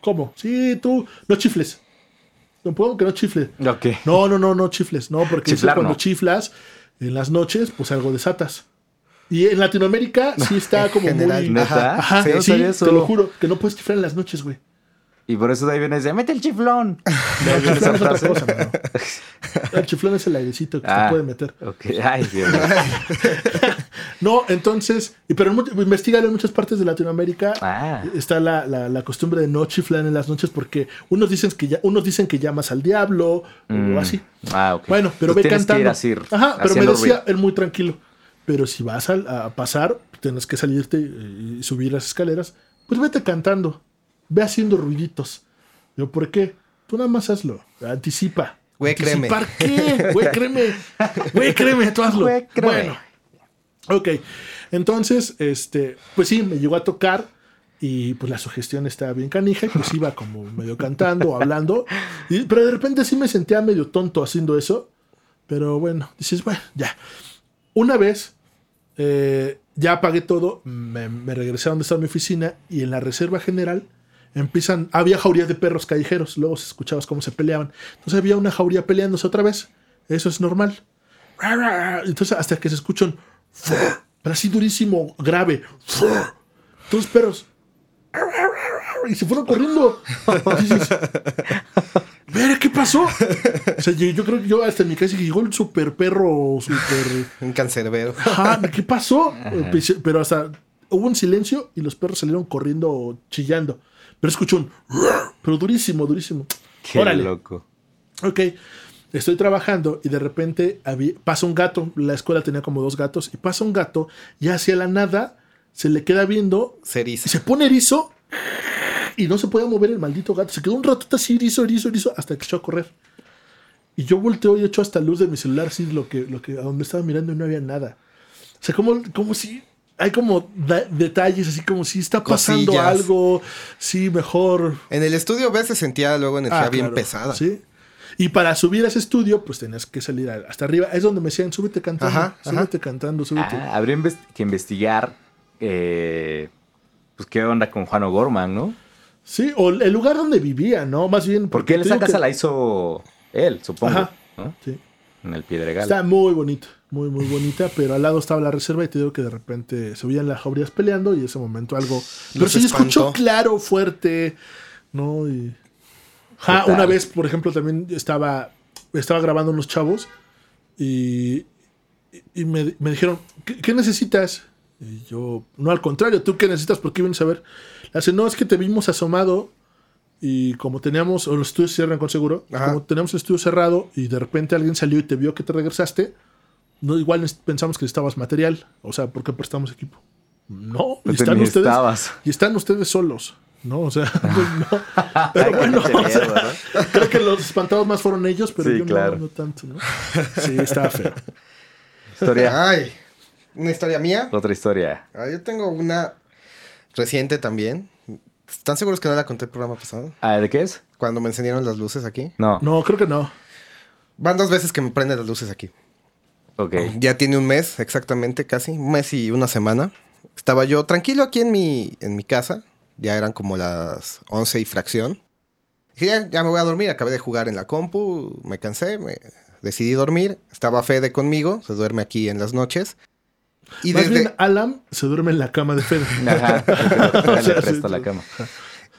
¿Cómo? Sí, tú, no chifles. No puedo que no chifles. Ok. No, no, no, no chifles. No, porque Chiflar cuando no. chiflas en las noches, pues algo desatas. Y en Latinoamérica [laughs] sí está como general. muy. Ajá, Sí, no sí, sabía eso. te lo juro, que no puedes chiflar en las noches, güey. Y por eso de ahí viene y dice, mete el chiflón. [laughs] No, el chiflón es otra cosa, mano. El chiflón es el airecito que Ah. te puede meter. Ok, ay, Dios mío. [laughs] No, entonces, y- pero investigalo en muchas partes de Latinoamérica. Ah. Está la, la- la costumbre de no chiflar en las noches porque unos dicen que, ya, unos dicen que llamas al diablo Mm. o así. Ah, ok. Bueno, pero Tú ve tienes que cantando. ir así, Ajá, pero me decía ruido. él muy tranquilo. Pero si vas a, a pasar, tienes que salirte y, y subir las escaleras, pues vete cantando. Ve haciendo ruiditos. Yo, ¿por qué? Tú nada más hazlo. Anticipa. Güey, créeme. ¿Anticipar qué? Güey, créeme. Güey, créeme, tú hazlo. Güey, créeme. Bueno. Ok. Entonces, este, pues sí, me llegó a tocar. Y pues la sugestión estaba bien canija, pues iba como medio cantando, hablando. pero de repente sí me sentía medio tonto haciendo eso. Pero bueno, dices, bueno, ya. Una vez eh, ya apagué todo, me, me regresé a donde estaba mi oficina y en la reserva general empiezan, había jaurías de perros callejeros, luego se escuchabas cómo se peleaban. Entonces había una jauría peleándose otra vez, eso es normal. Entonces hasta que se escuchan, pero así durísimo, grave, todos los perros. Y se fueron corriendo. Y dices, Mira, ¿qué pasó? O sea, yo, yo creo que yo hasta en mi casa llegó el super perro, super. [laughs] Un cancerbero. Ajá, ¿qué pasó? Pues, Pero hasta hubo un silencio y los perros salieron corriendo, chillando. Pero escuchó un. Pero durísimo, durísimo. Qué Órale. loco. Ok, estoy trabajando y de repente había- pasa un gato. La escuela tenía como dos gatos y pasa un gato y hacia la nada se le queda viendo y Ceriza. se pone erizo y no se podía mover el maldito gato. Se quedó un ratito así erizo, erizo, erizo hasta que echó a correr. Y yo volteo y echo hasta luz de mi celular, así lo que, lo que, a donde estaba mirando y no había nada. O sea, como, como si hay como detalles, así como si está pasando Cosillas. algo, sí, mejor. En el estudio B se sentía luego energía Ah, bien claro, pesada. Sí. Y para subir a ese estudio, pues tenías que salir hasta arriba. Es donde me decían, súbete cantando, Ajá, ajá. súbete cantando, súbete. Ah, habría que investigar, eh, pues, qué onda con Juan O'Gorman, ¿no? Sí, o el lugar donde vivía, ¿no? Más bien. Porque él esa casa que- la hizo él, supongo. Ajá. ¿no? Sí. En el Piedregal. Está muy bonita, muy, muy bonita, pero al lado estaba la reserva y te digo que de repente se oían las jaurías peleando y en ese momento algo... Pero sí escuchó claro, fuerte, ¿no? Y... Ja, una vez, por ejemplo, también estaba, estaba grabando unos chavos y, y me, me dijeron, ¿qué, qué necesitas? Y yo, no, al contrario, ¿tú qué necesitas? ¿Por qué vienes a ver? Le hace, no, es que te vimos asomado y como teníamos, o los estudios cierran con seguro, Ajá. como teníamos el estudio cerrado y de repente alguien salió y te vio que te regresaste, no, igual pensamos que necesitabas material. O sea, ¿por qué prestamos equipo? No, y No te están ustedes, estabas. y están ustedes solos. No, o sea, [laughs] pues no. [laughs] Pero bueno, Qué o sea, [laughs] creo que los espantados más fueron ellos, pero Sí, yo no, tanto, ¿no? Sí, estaba feo. Historia. Ay, una historia mía. Otra historia. Ah, yo tengo una reciente también. ¿Están seguros que no la conté el programa pasado? Ah, ¿De qué es? Cuando me encendieron las luces aquí. No. No, creo que no. Van dos veces que me prenden las luces aquí. Ok. Ya tiene un mes, exactamente, casi. Un mes y una semana. Estaba yo tranquilo aquí en mi, en mi casa. Ya eran como las 11 y fracción. Dije, ya, ya me voy a dormir. Acabé de jugar en la compu. Me cansé. Me decidí dormir. Estaba Fede conmigo. Se duerme aquí en las noches. Y Más desde... bien, Alan se duerme en la cama de Fede. [laughs] Ajá. [laughs] O sea, Le sí, la cama.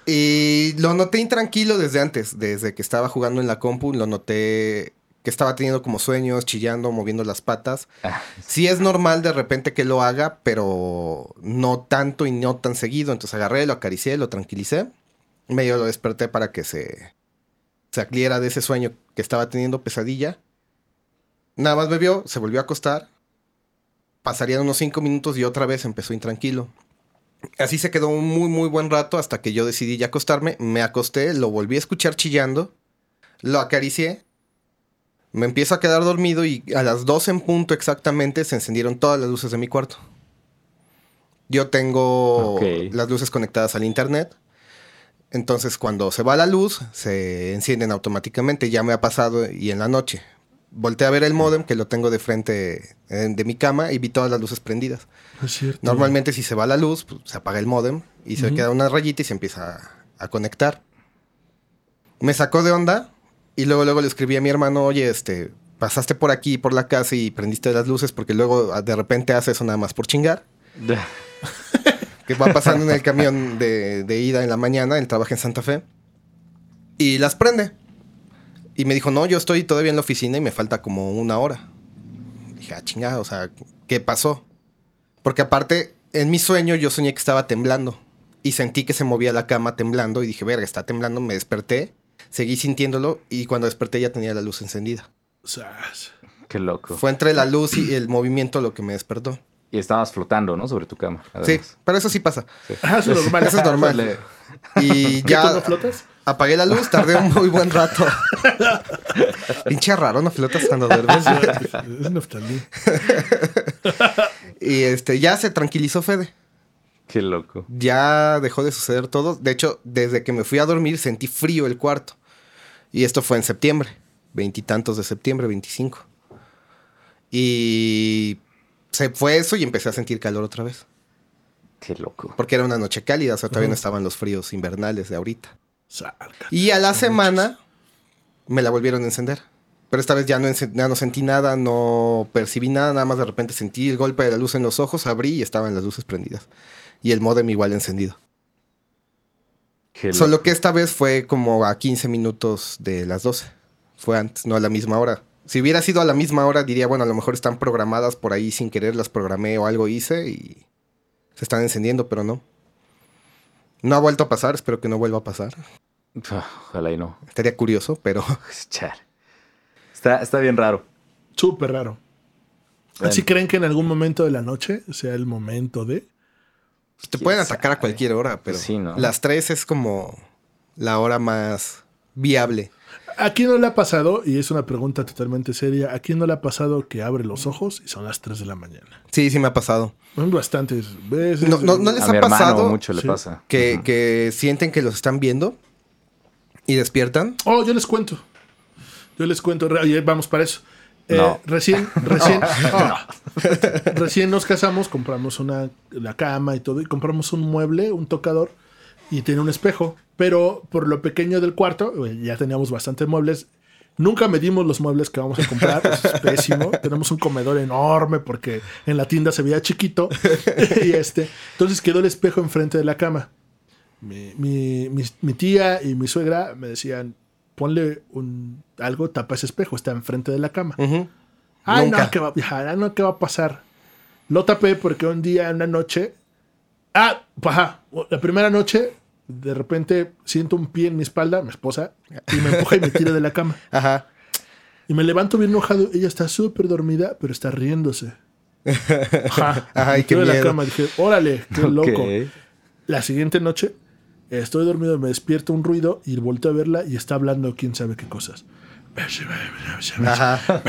Y lo noté intranquilo desde antes, desde que estaba jugando en la compu, lo noté que estaba teniendo como sueños, chillando, moviendo las patas. Ah, Sí es normal de repente que lo haga, pero no tanto y no tan seguido. Entonces agarré, lo acaricié, lo tranquilicé. Medio lo desperté para que se, se acliera de ese sueño que estaba teniendo pesadilla. Nada más me vio, se volvió a acostar. Pasarían unos cinco minutos y otra vez empezó intranquilo. Así se quedó un muy, muy buen rato hasta que yo decidí ya acostarme. Me acosté, lo volví a escuchar chillando, lo acaricié, me empiezo a quedar dormido y a las 12 en punto exactamente se encendieron todas las luces de mi cuarto. Yo tengo las luces conectadas al internet. Entonces cuando se va la luz, se encienden automáticamente. Ya me ha pasado y en la noche. Volteé a ver el modem que lo tengo de frente eh, de mi cama y vi todas las luces prendidas. Es cierto. Normalmente si se va la luz, pues, se apaga el modem y se queda una rayita y se empieza a, a conectar. Me sacó de onda y luego luego le escribí a mi hermano, oye, este, pasaste por aquí, por la casa y prendiste las luces porque luego ah, de repente hace eso nada más por chingar. [laughs] Que va pasando en el camión de, de ida en la mañana, él trabaja en Santa Fe. Y las prende. Y me dijo, no, yo estoy todavía en la oficina y me falta como una hora. Dije, ah, chingada, o sea, ¿qué pasó? Porque aparte, en mi sueño yo soñé que estaba temblando. Y sentí que se movía la cama temblando. Y dije, verga, está temblando. Me desperté, seguí sintiéndolo. Y cuando desperté ya tenía la luz encendida. Sas. Qué loco. Fue entre la luz y el movimiento lo que me despertó. Y estabas flotando, ¿no? Sobre tu cama. Sí, pero eso sí pasa. Ah, eso es normal. Eso es normal. Y ¿Qué, tú no ya flotas? apagué la luz, tardé un muy buen rato. [laughs] Pinche raro, no flotas cuando duermes. [laughs] Y este, ya se tranquilizó Fede. Qué loco. Ya dejó de suceder todo. De hecho, desde que me fui a dormir sentí frío el cuarto. Y esto fue en septiembre. Veintitantos de septiembre, 25. Y se fue eso y empecé a sentir calor otra vez. Qué loco. Porque era una noche cálida, o sea, todavía no estaban los fríos invernales de ahorita. Y a la semana me la volvieron a encender. Pero esta vez ya no, ya no sentí nada, no percibí nada, nada más de repente sentí el golpe de la luz en los ojos, abrí y estaban las luces prendidas. Y el modem igual encendido. Qué loco. Solo que esta vez fue como a 15 minutos de las 12. Fue antes, no a la misma hora. Si hubiera sido a la misma hora, diría, bueno, a lo mejor están programadas por ahí sin querer, las programé o algo hice y se están encendiendo, pero no. No ha vuelto a pasar, espero que no vuelva a pasar. Ah, Ojalá y no. Estaría curioso, pero [laughs] Chale. Está, está bien raro. Súper raro. Bueno. ¿Así creen que en algún momento de la noche sea el momento de...? Te ¿Quién pueden atacar a cualquier hora, pero Sí, ¿no? las 3 es como la hora más viable. ¿A quién no le ha pasado, y es una pregunta totalmente seria, ¿a quién no le ha pasado que abre los ojos y son las 3 de la mañana? Sí, sí me ha pasado. Bastantes veces. No, no, no les A ha mi hermano pasado mucho le Sí. pasa. que, sienten que los están viendo y despiertan. Oh, yo les cuento. Yo les cuento. Vamos para eso. Eh, No. Recién, recién, [laughs] no. recién nos casamos, compramos una, la cama y todo, y compramos un mueble, un tocador, y tiene un espejo. Pero por lo pequeño del cuarto, eh, ya teníamos bastantes muebles. Nunca medimos los muebles que vamos a comprar, eso es pésimo. [laughs] Tenemos un comedor enorme porque en la tienda se veía chiquito. [laughs] y este, entonces quedó el espejo enfrente de la cama. Mi, mi- mi- mi tía y mi suegra me decían, ponle un, algo, tapa ese espejo, está enfrente de la cama. Nunca. no, ¿qué va, hija, no, ¿qué va a pasar? Lo tapé porque un día, una noche. Ah, ajá. La primera noche, de repente siento un pie en mi espalda, mi esposa, y me empuja y me tira de la cama. [laughs] Ajá. Y me levanto bien enojado. Ella está súper dormida, pero está riéndose. Ajá. [laughs] Ay, Me qué tiro de la miedo. cama. Dije, órale, qué loco. La siguiente noche, estoy dormido, me despierto un ruido y volteo a verla y está hablando quién sabe qué cosas. Ajá.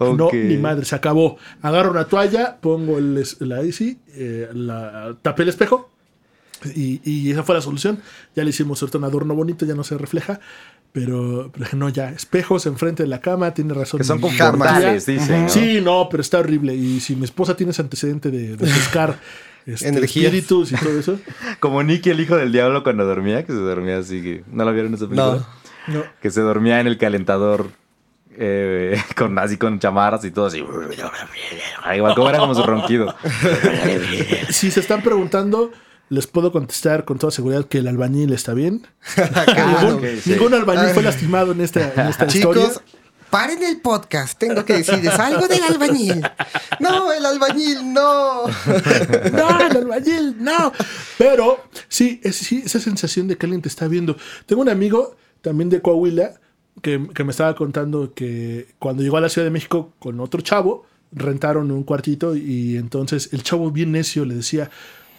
No, Ok. ni madre, se acabó. Agarro una toalla, pongo el, la IC, eh, la, tapé el espejo y, y esa fue la solución. Ya le hicimos ahorita un adorno bonito, ya no se refleja. Pero, no, ya, espejos enfrente de la cama, tiene razón. Que son mi confortables, dicen. ¿no? Sí, no, pero está horrible. Y si mi esposa tiene ese antecedente de, de pescar [laughs] este, espíritus y todo eso, [laughs] Como Nicky, el hijo del diablo, cuando dormía, que se dormía así. Que, ¿No lo vieron esa película? No. No. [laughs] Que se dormía en el calentador. eh, [laughs] con, así con chamarras y todo así. Igual como era como su ronquido. [laughs] Si se están preguntando, les puedo contestar con toda seguridad que el albañil está bien. ningún, ok, sí. ningún albañil fue lastimado en esta, en esta historia. Chicos, paren el podcast. Tengo que decirles algo del albañil. No, el albañil, no. No, el albañil, no. Pero sí, es, sí, esa sensación de que alguien te está viendo. Tengo un amigo también de Coahuila que, que me estaba contando que cuando llegó a la Ciudad de México con otro chavo, rentaron un cuartito y entonces el chavo bien necio le decía,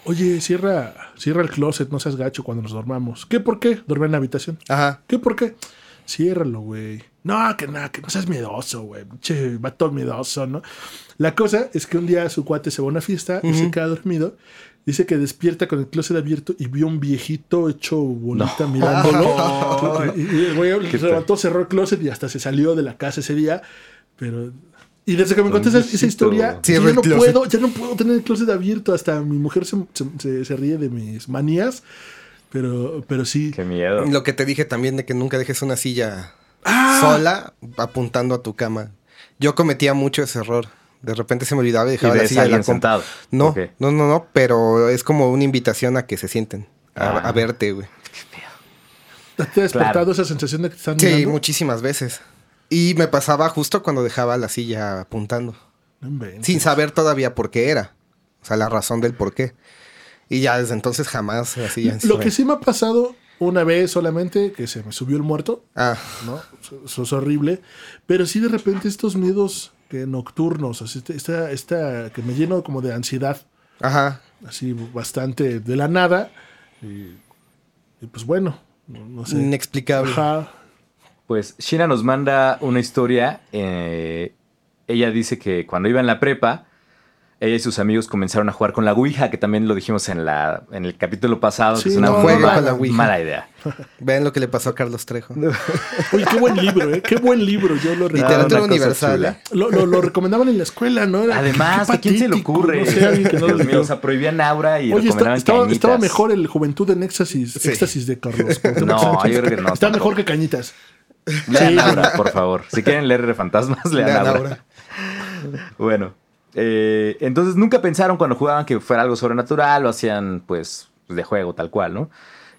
oye, cierra, cierra el closet, no seas gacho cuando nos dormamos. ¿Qué por qué? Dormir en la habitación. Ajá. ¿Qué por qué? Ciérralo, güey. No, que nada, que no seas miedoso, güey. Che, vato miedoso, ¿no? La cosa es que un día su cuate se va a una fiesta y se queda dormido. Dice que despierta con el closet abierto y vio un viejito hecho bolita mirándolo. [laughs] y, y el güey se levantó, cerró el closet y hasta se salió de la casa ese día. Pero. Y desde que me conté esa, historia, ya no closet. puedo, ya no puedo tener el closet abierto. Hasta mi mujer se, se- se- se ríe de mis manías. Pero, pero sí. Qué miedo. Lo que te dije también de que nunca dejes una silla ¡Ah! sola apuntando a tu cama. Yo cometía mucho ese error. De repente se me olvidaba y dejaba Y la silla de la sentado. No, no, no, no, pero es como una invitación a que se sienten. A, Ah. a verte, güey. ¿Te ha despertado Claro. esa sensación de que te están Sí, mirando? muchísimas veces. Y me pasaba justo cuando dejaba la silla apuntando. Inventes. Sin saber todavía por qué era. O sea, la razón del por qué. Y ya desde entonces jamás así ya Lo que sí me ha pasado una vez solamente, que se me subió el muerto, Ah, ¿no? Eso es horrible. Pero sí de repente estos miedos que nocturnos, así, este- esta, esta, que me lleno como de ansiedad, ajá. así bastante de la nada. Y, y pues bueno, no, no sé. Inexplicable. Ajá. Pues Sheena nos manda una historia. eh, ella dice que cuando iba en la prepa, ella y sus amigos comenzaron a jugar con la Ouija, que también lo dijimos en, la, en el capítulo pasado, Sí, que es una no mala, con la Ouija. mala idea. [laughs] Vean lo que le pasó a Carlos Trejo. Oye, qué buen libro, ¿eh? Qué buen libro. Yo lo, Literatura universal. ¿eh? lo, lo- lo recomendaban en la escuela, ¿no? Era- Además, ¿a quién se le ocurre? No sé, alguien que no [laughs] lo mío, o sea, prohibían aura y Oye, está- recomendaban estaba, cañitas. estaba mejor el Juventud en Éxtasis, Sí. éxtasis de Carlos. [laughs] No, yo creo que no, Está mejor que Cañitas. Lean Sí. Aura, por favor. Si quieren leer fantasmas, lean, Lean Aura. Aura. Bueno, eh, entonces nunca pensaron cuando jugaban que fuera algo sobrenatural, lo hacían pues de juego tal cual, ¿no?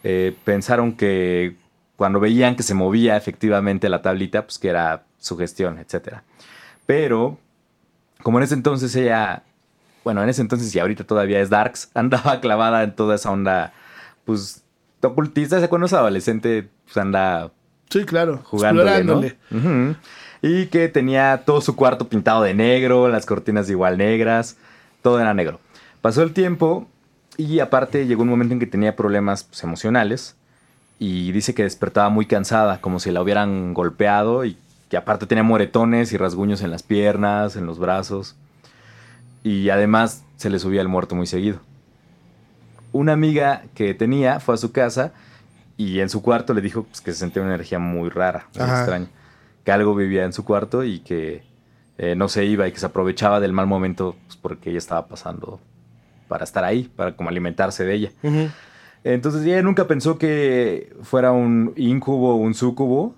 Eh, pensaron que cuando veían que se movía efectivamente la tablita, pues que era sugestión, etcétera. Pero, como en ese entonces ella, bueno, en ese entonces y ahorita todavía es Darks, [laughs] andaba clavada en toda esa onda, pues, ocultista, ¿se cuando es adolescente? Pues anda Sí, claro. jugándole, ¿no? explorándole. Ujú. Y que tenía todo su cuarto pintado de negro, las cortinas igual negras, todo era negro. Pasó el tiempo y aparte llegó un momento en que tenía problemas pues, emocionales y dice que despertaba muy cansada, como si la hubieran golpeado y que aparte tenía moretones y rasguños en las piernas, en los brazos y además se le subía el muerto muy seguido. Una amiga que tenía fue a su casa y en su cuarto le dijo pues, que se sentía una energía muy rara, muy Ajá. extraña. Que algo vivía en su cuarto y que eh, no se iba y que se aprovechaba del mal momento pues, porque ella estaba pasando para estar ahí, para como alimentarse de ella. Entonces ella nunca pensó que fuera un incubo o un sucubo,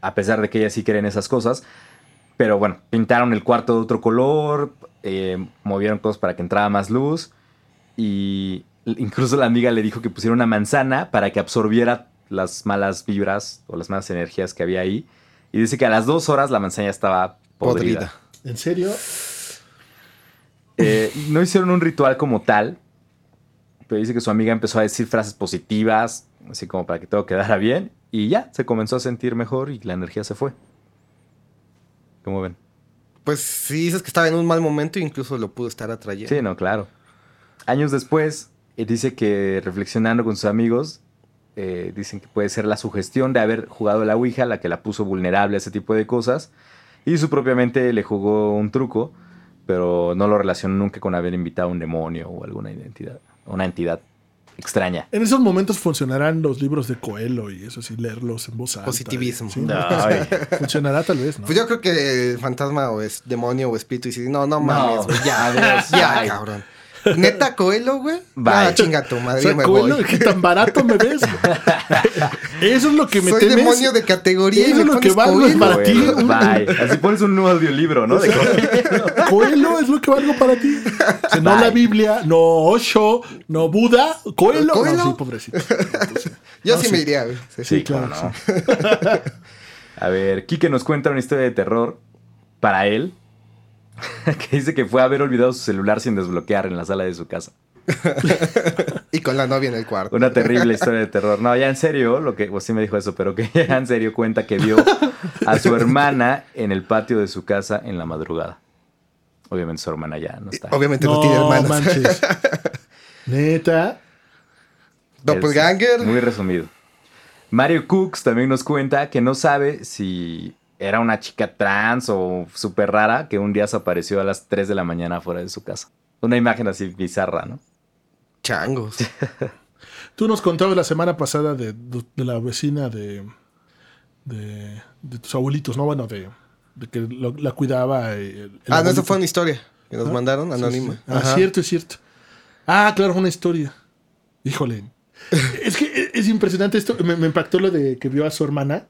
a pesar de que ella sí cree en esas cosas. Pero bueno, pintaron el cuarto de otro color, eh, movieron cosas para que entrara más luz y incluso la amiga le dijo que pusiera una manzana para que absorbiera las malas vibras o las malas energías que había ahí. Y dice que a las dos horas la manzana ya estaba podrida. Podrida. ¿En serio? Eh, no hicieron un ritual como tal, pero dice que su amiga empezó a decir frases positivas, así como para que todo quedara bien, y ya, se comenzó a sentir mejor y la energía se fue. ¿Cómo ven? Pues si dices que estaba en un mal momento, incluso lo pudo estar atrayendo. Sí, no, claro. Años después, eh, dice que reflexionando con sus amigos, eh, dicen que puede ser la sugestión de haber jugado la Ouija la que la puso vulnerable a ese tipo de cosas. Y su propia mente le jugó un truco, pero no lo relacionó nunca con haber invitado a un demonio o alguna identidad, una entidad extraña. En esos momentos funcionarán los libros de Coelho y eso sí, leerlos en voz alta. Positivismo. Sí. Funcionará tal vez, ¿no? Pues yo creo que el fantasma o es demonio o espíritu y dice, no, no No, mames, güey, ya, [laughs] ya, cabrón. Neta Coelho, güey. Bye. Ah, chinga tu O madre, sea, yo me Coelho, voy. ¿qué tan barato me ves? [laughs] Eso es lo que me Soy temes. demonio de categoría y Eso es lo que valgo Coelho. para ti. Bye. Así pones un nuevo audiolibro, ¿no? De [laughs] Coelho es lo que valgo para ti. O sea, no la Biblia, no Osho, no Buda, Coelho. ¿Coelho? No, sí, pobrecito. Yo No, sí, sí. me iría, güey. Sí, Sí, Sí, claro. no. A ver, Quique nos cuenta una historia de terror para él. [laughs] Que dice que fue a haber olvidado su celular sin desbloquear en la sala de su casa. [laughs] Y con la novia en el cuarto. Una terrible historia de terror. No, ya en serio, lo que pues sí me dijo eso, pero que [laughs] ya en serio cuenta que vio a su hermana en el patio de su casa en la madrugada. Obviamente su hermana ya no está. Obviamente no, No tiene hermanos. manches. Neta. Doppelganger. Es muy resumido. Mario Cooks también nos cuenta que no sabe si era una chica trans o súper rara que un día se apareció a las 3 de la mañana fuera de su casa. Una imagen así bizarra, ¿no? Changos. [laughs] Tú nos contabas la semana pasada de, de la vecina de, de, de tus abuelitos, ¿no? Bueno, de, de que lo- la cuidaba. el- el Ah, no, esa fue una historia que nos Ah, mandaron, sí, anónima. sí. Ah, Ajá. cierto, es cierto. Ah, claro, una historia. Híjole. [laughs] es que es- es impresionante esto. Me, me impactó lo de que vio a su hermana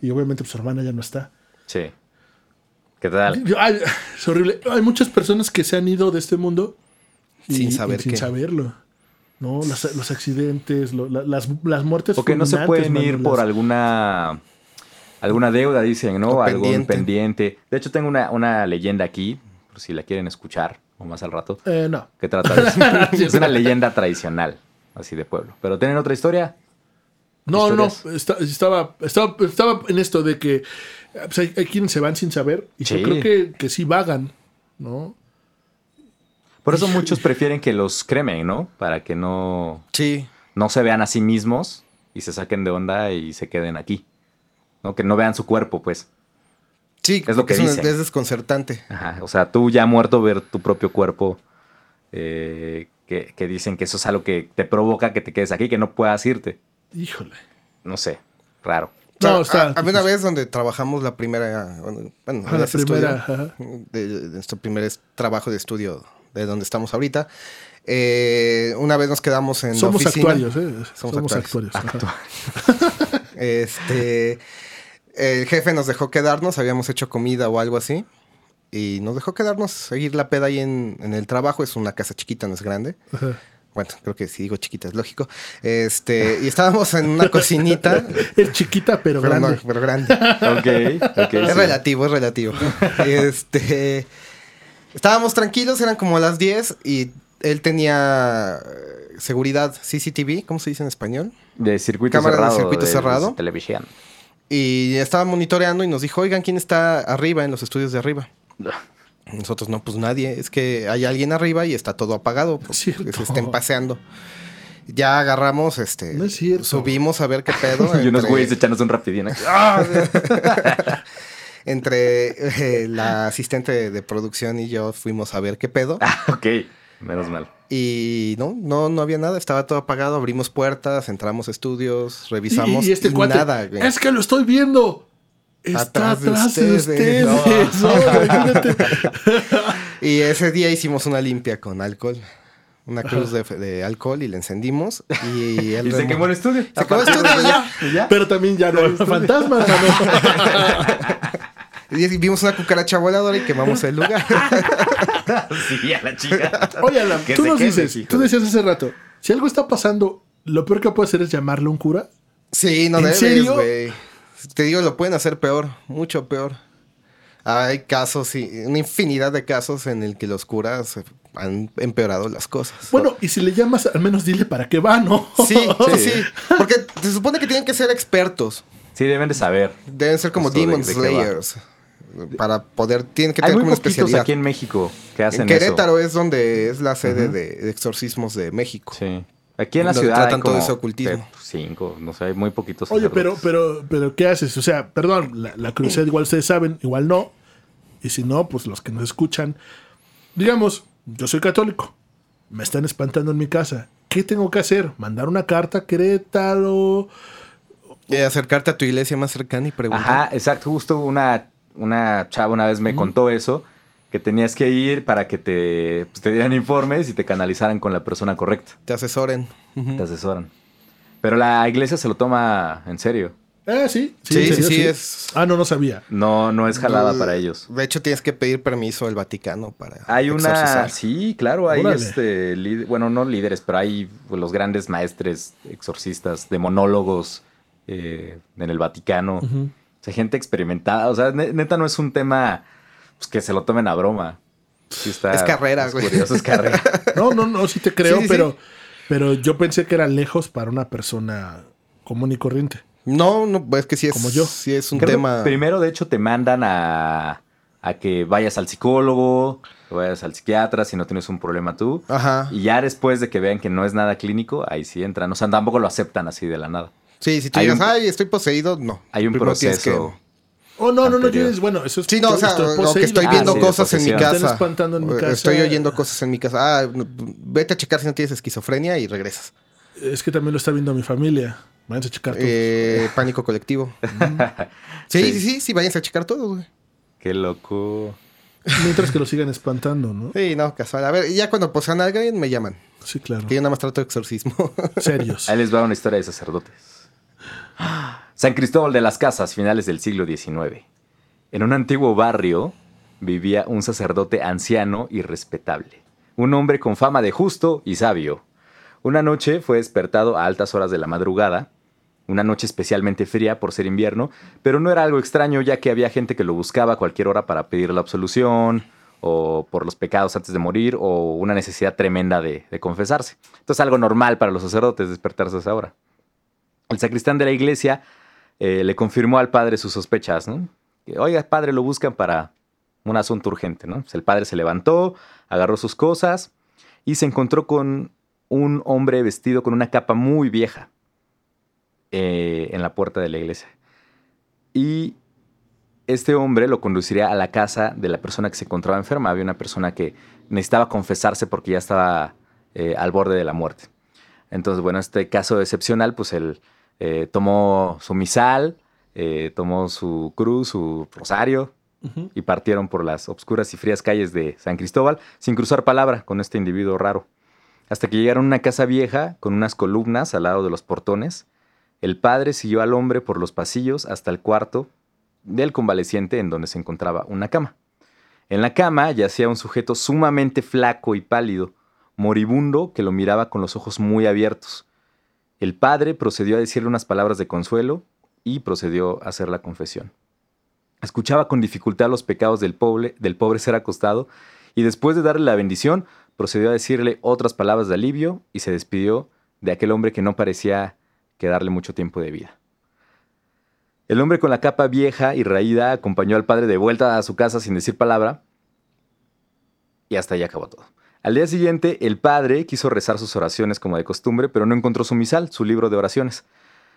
y obviamente pues, su hermana ya no está. Sí. ¿Qué tal? Ay, es horrible. Hay muchas personas que se han ido de este mundo y- Sin saber y sin qué. saberlo. ¿no? Los, los accidentes, lo- la- las, las muertes. O que no se pueden ir por las- alguna alguna deuda, dicen, ¿no? O Algún pendiente. pendiente. De hecho, tengo una, una leyenda aquí, por si la quieren escuchar, o más al rato, Eh, no. que trata de... [laughs] es una leyenda tradicional, así de pueblo. Pero ¿tienen otra historia? No, no, historias. está- estaba, estaba, estaba en esto de que pues, hay, hay quienes se van sin saber y yo Sí. creo que, que sí vagan, ¿no? Por eso muchos prefieren que los cremen, ¿no? Para que no, Sí. no se vean a sí mismos y se saquen de onda y se queden aquí. ¿No? Que no vean su cuerpo, pues. Sí, Es lo que un- dicen. es desconcertante. Ajá, o sea, tú ya muerto ver tu propio cuerpo, eh, que, que dicen que eso es algo que te provoca que te quedes aquí, que no puedas irte. Híjole. No sé, raro. No, No, está- a- Había una vez donde trabajamos la primera. Bueno, Ah, la primera, estudio, de, de nuestro primer trabajo de estudio de donde estamos ahorita. Eh, una vez nos quedamos en Somos la oficina. actuarios, ¿eh? Somos Somos, actuarios. actuarios. ajá. [laughs] Este, el jefe nos dejó quedarnos, habíamos hecho comida o algo así. Y nos dejó quedarnos, seguir la peda ahí en, en el trabajo. Es una casa chiquita, no es grande. Ajá. Bueno, creo que si digo chiquita es lógico. Este, y estábamos en una cocinita. [laughs] Es chiquita, pero, pero, no, grande. pero grande. Ok, ok. Es sí. relativo, es relativo. [laughs] este, estábamos tranquilos, eran como las 10 y él tenía eh, seguridad CCTV, ¿cómo se dice en español? De circuito Cámara de cerrado. circuito de cerrado. Televisión. Y estaba monitoreando y nos dijo, oigan, ¿quién está arriba en los estudios de arriba? [laughs] Nosotros no, pues nadie. Es que hay alguien arriba y está todo apagado. Porque Cierto. se estén paseando. Ya agarramos, este. No es cierto. Subimos a ver qué pedo. [laughs] Y unos entre- güeyes echándose un rapidín. aquí. [laughs] entre eh, la asistente de, de producción y yo fuimos a ver qué pedo. Ah, ok, menos mal. Y no, no, no había nada, estaba todo apagado, abrimos puertas, entramos a estudios, revisamos Y, y este cuate, nada, güey. es que lo estoy viendo. Está Atrás de atrás de ustedes. ustedes. No. [laughs] Y ese día hicimos una limpia con alcohol. Una cruz de, de alcohol y la encendimos. Y, [laughs] él Y se quemó el estudio. Se quemó el estudio ya. Pero también ya no hay fantasmas. [laughs] Y vimos una cucaracha voladora y quemamos el lugar. Sí, a la chica. Oye, Alan, Que tú nos queme, dices, hijo tú de- decías hace rato, si algo está pasando, lo peor que puede hacer es llamarle a un cura. Sí, no ¿En debes, güey. Te digo, lo pueden hacer peor, mucho peor. Hay casos, y una infinidad de casos en el que los curas han empeorado las cosas. Bueno, y si le llamas, al menos dile para qué va, ¿no? Sí, sí, sí. [laughs] Porque se supone que tienen que ser expertos. Sí, deben de saber. Deben ser como de- Demon de. Slayers. Para poder, tienen que Hay tener muy como una especialidad. aquí en México que hacen En Querétaro es donde es la sede de, de exorcismos de México. Sí. Aquí en la ciudad hay tratan todo ese ocultismo. eh, cinco, no sé, hay muy poquitos. Oye, pero, pero, pero, ¿qué haces? O sea, perdón, la, la curiosidad igual ustedes saben, igual no. Y si no, pues los que nos escuchan, digamos, yo soy católico, me están espantando en mi casa. ¿Qué tengo que hacer? ¿Mandar una carta a Querétaro? Y acercarte a tu iglesia más cercana y preguntar. Ajá, exacto. Justo una, una chava una vez me contó eso, que tenías que ir para que te, pues, te dieran informes y te canalizaran con la persona correcta. Te asesoren. Te asesoran. Pero la iglesia se lo toma en serio. Ah, sí. Sí, ¿en sí, serio? sí, es- Ah, no, no sabía. No, no es jalada para ellos. De hecho, tienes que pedir permiso al Vaticano para Hay una, exorcizar. sí, claro, hay Órale. este, bueno, no líderes, pero hay los grandes maestres exorcistas, demonólogos eh, en el Vaticano. O sea, gente experimentada. O sea, ne- neta no es un tema pues, que se lo tomen a broma. Sí está, Es carrera, es güey. curioso, es carrera. [laughs] No, no, no, sí te creo, [laughs] Sí, sí, pero, sí. pero yo pensé que era lejos para una persona común y corriente. No, no, es que sí es, Como yo. sí es un Creo tema. Primero, de hecho, te mandan a, a que vayas al psicólogo, que vayas al psiquiatra si no tienes un problema tú. Ajá. Y ya después de que vean que no es nada clínico, ahí sí entran. O sea, tampoco lo aceptan así de la nada. Sí, si tú digas, ay, estoy poseído, no. Hay un Primero proceso. Oh, no, no, no, Anterior. yo- bueno, eso es Sí, no, o sea, estoy que estoy Ah, viendo sí, cosas en mi casa. en mi Eh, casa. Estoy oyendo cosas en mi casa. Ah, no, vete a checar si no tienes esquizofrenia y regresas. Es que también lo está viendo mi familia. Váyanse a checar todo. Eh, pánico colectivo. [laughs] sí, sí, sí, sí, váyanse a checar todo, güey. Qué loco. Mientras que lo sigan espantando, ¿no? Sí, no, casual. A ver, ya cuando posean a alguien me llaman. Sí, claro. Que yo nada más trato de exorcismo. Serios. Ahí les va una historia de sacerdotes. [laughs] San Cristóbal de las Casas, finales del siglo XIX. En un antiguo barrio vivía un sacerdote anciano y respetable. Un hombre con fama de justo y sabio. Una noche fue despertado a altas horas de la madrugada. Una noche especialmente fría por ser invierno, pero no era algo extraño ya que había gente que lo buscaba a cualquier hora para pedir la absolución o por los pecados antes de morir o una necesidad tremenda de, confesarse. Entonces algo normal para los sacerdotes despertarse a esa hora. El sacristán de la iglesia eh, le confirmó al padre sus sospechas, ¿no? Oiga, padre, lo buscan para un asunto urgente, ¿no? El padre se levantó, agarró sus cosas y se encontró con un hombre vestido con una capa muy vieja eh, en la puerta de la iglesia. Y este hombre lo conduciría a la casa de la persona que se encontraba enferma. Había una persona que necesitaba confesarse porque ya estaba eh, al borde de la muerte. Entonces, bueno, este caso excepcional, pues él eh, tomó su misal, eh, tomó su cruz, su rosario, y partieron por las obscuras y frías calles de San Cristóbal sin cruzar palabra con este individuo raro. Hasta que llegaron a una casa vieja con unas columnas al lado de los portones. El padre siguió al hombre por los pasillos hasta el cuarto del convaleciente en donde se encontraba una cama. En la cama yacía un sujeto sumamente flaco y pálido, moribundo que lo miraba con los ojos muy abiertos. El padre procedió a decirle unas palabras de consuelo y procedió a hacer la confesión. Escuchaba con dificultad los pecados del pobre, del pobre ser acostado y después de darle la bendición, procedió a decirle otras palabras de alivio y se despidió de aquel hombre que no parecía quedarle mucho tiempo de vida. El hombre con la capa vieja y raída acompañó al padre de vuelta a su casa sin decir palabra y hasta ahí acabó todo. Al día siguiente, el padre quiso rezar sus oraciones como de costumbre, pero no encontró su misal, su libro de oraciones.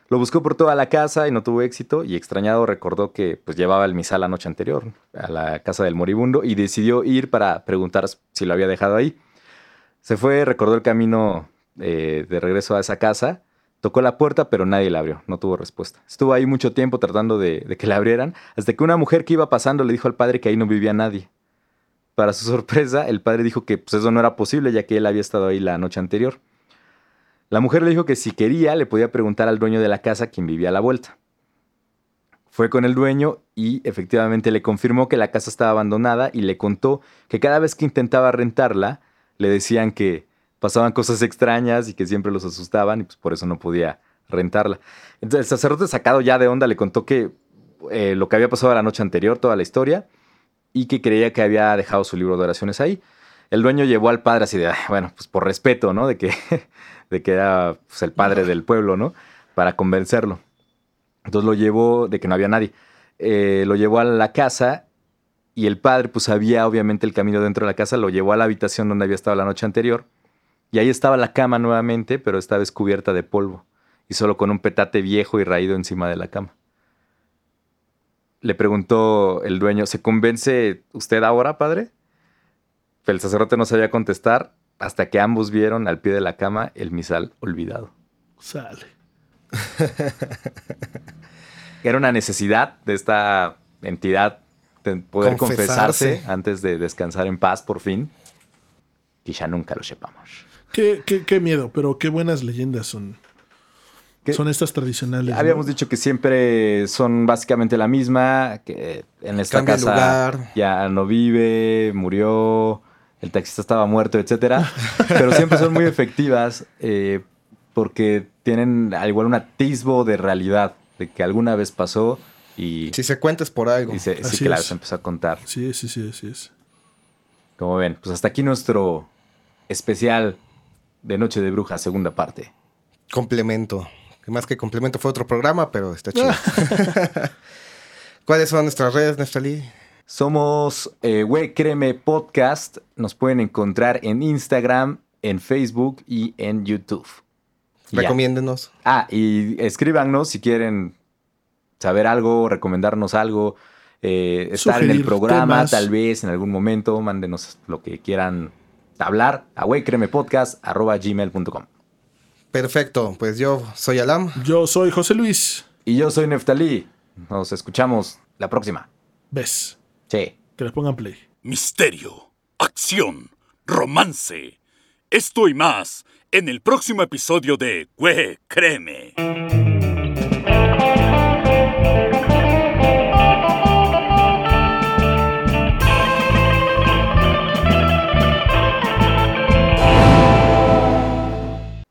Lo buscó por toda la casa y no tuvo éxito y extrañado recordó que pues, llevaba el misal la noche anterior a la casa del moribundo y decidió ir para preguntar si lo había dejado ahí. Se fue, recordó el camino eh, de regreso a esa casa, tocó la puerta pero nadie la abrió, no tuvo respuesta. Estuvo ahí mucho tiempo tratando de, de que la abrieran hasta que una mujer que iba pasando le dijo al padre que ahí no vivía nadie. Para su [laughs] sorpresa, el padre dijo que pues, eso no era posible ya que él había estado ahí la noche anterior. La mujer le dijo que si quería le podía preguntar al dueño de la casa quien vivía a la vuelta. Fue con el dueño y efectivamente le confirmó que la casa estaba abandonada y le contó que cada vez que intentaba rentarla le decían que pasaban cosas extrañas y que siempre los asustaban y pues por eso no podía rentarla. Entonces el sacerdote sacado ya de onda le contó que eh, lo que había pasado la noche anterior, toda la historia, y que creía que había dejado su libro de oraciones ahí. el dueño llevó al padre así de, "Ay, bueno, pues por respeto, ¿no? De que, [laughs] de que era pues, el padre del pueblo, ¿no? Para convencerlo. Entonces lo llevó, de que no había nadie, eh, lo llevó a la casa y el padre pues sabía obviamente el camino dentro de la casa, lo llevó a la habitación donde había estado la noche anterior y ahí estaba la cama nuevamente, pero esta vez cubierta de polvo y solo con un petate viejo y raído encima de la cama. Le preguntó el dueño, ¿se convence usted ahora, padre? El sacerdote no sabía contestar hasta que ambos vieron al pie de la cama el misal olvidado. Sale. Era una necesidad de esta entidad de poder Confesarse. confesarse antes de descansar en paz por fin. Quizá nunca lo sepamos. Qué, qué- qué miedo, pero qué buenas leyendas son. Son estas tradicionales. ¿no? Habíamos dicho que siempre son básicamente la misma, que en esta Cambia casa lugar. ya no vive, murió, el taxista estaba muerto, etcétera. [laughs] Pero siempre son muy efectivas eh, porque tienen al igual un atisbo de realidad, de que alguna vez pasó y, Si se cuenta es por algo. y se, sí, claro, se empezó a contar. Sí, sí, sí, así es. Como ven, pues hasta aquí nuestro especial de Noche de Brujas, segunda parte. Complemento. Que más que complemento fue otro programa, pero está chido. [laughs] [laughs] ¿Cuáles son nuestras redes, Neftali? Somos eh, Créeme Podcast. Nos pueden encontrar en Instagram, en Facebook y en YouTube. Ya. Recomiéndenos. Ah, y escríbanos si quieren saber algo, recomendarnos algo, eh, estar en el programa, temas. tal vez en algún momento. Mándenos lo que quieran hablar a gmail.com Perfecto. Pues yo soy Alam. Yo soy José Luis. Y yo soy Neftalí. Nos escuchamos la próxima. Ves. Sí. Que les pongan play. Misterio, acción, romance. Esto y más en el próximo episodio de Güey, créeme.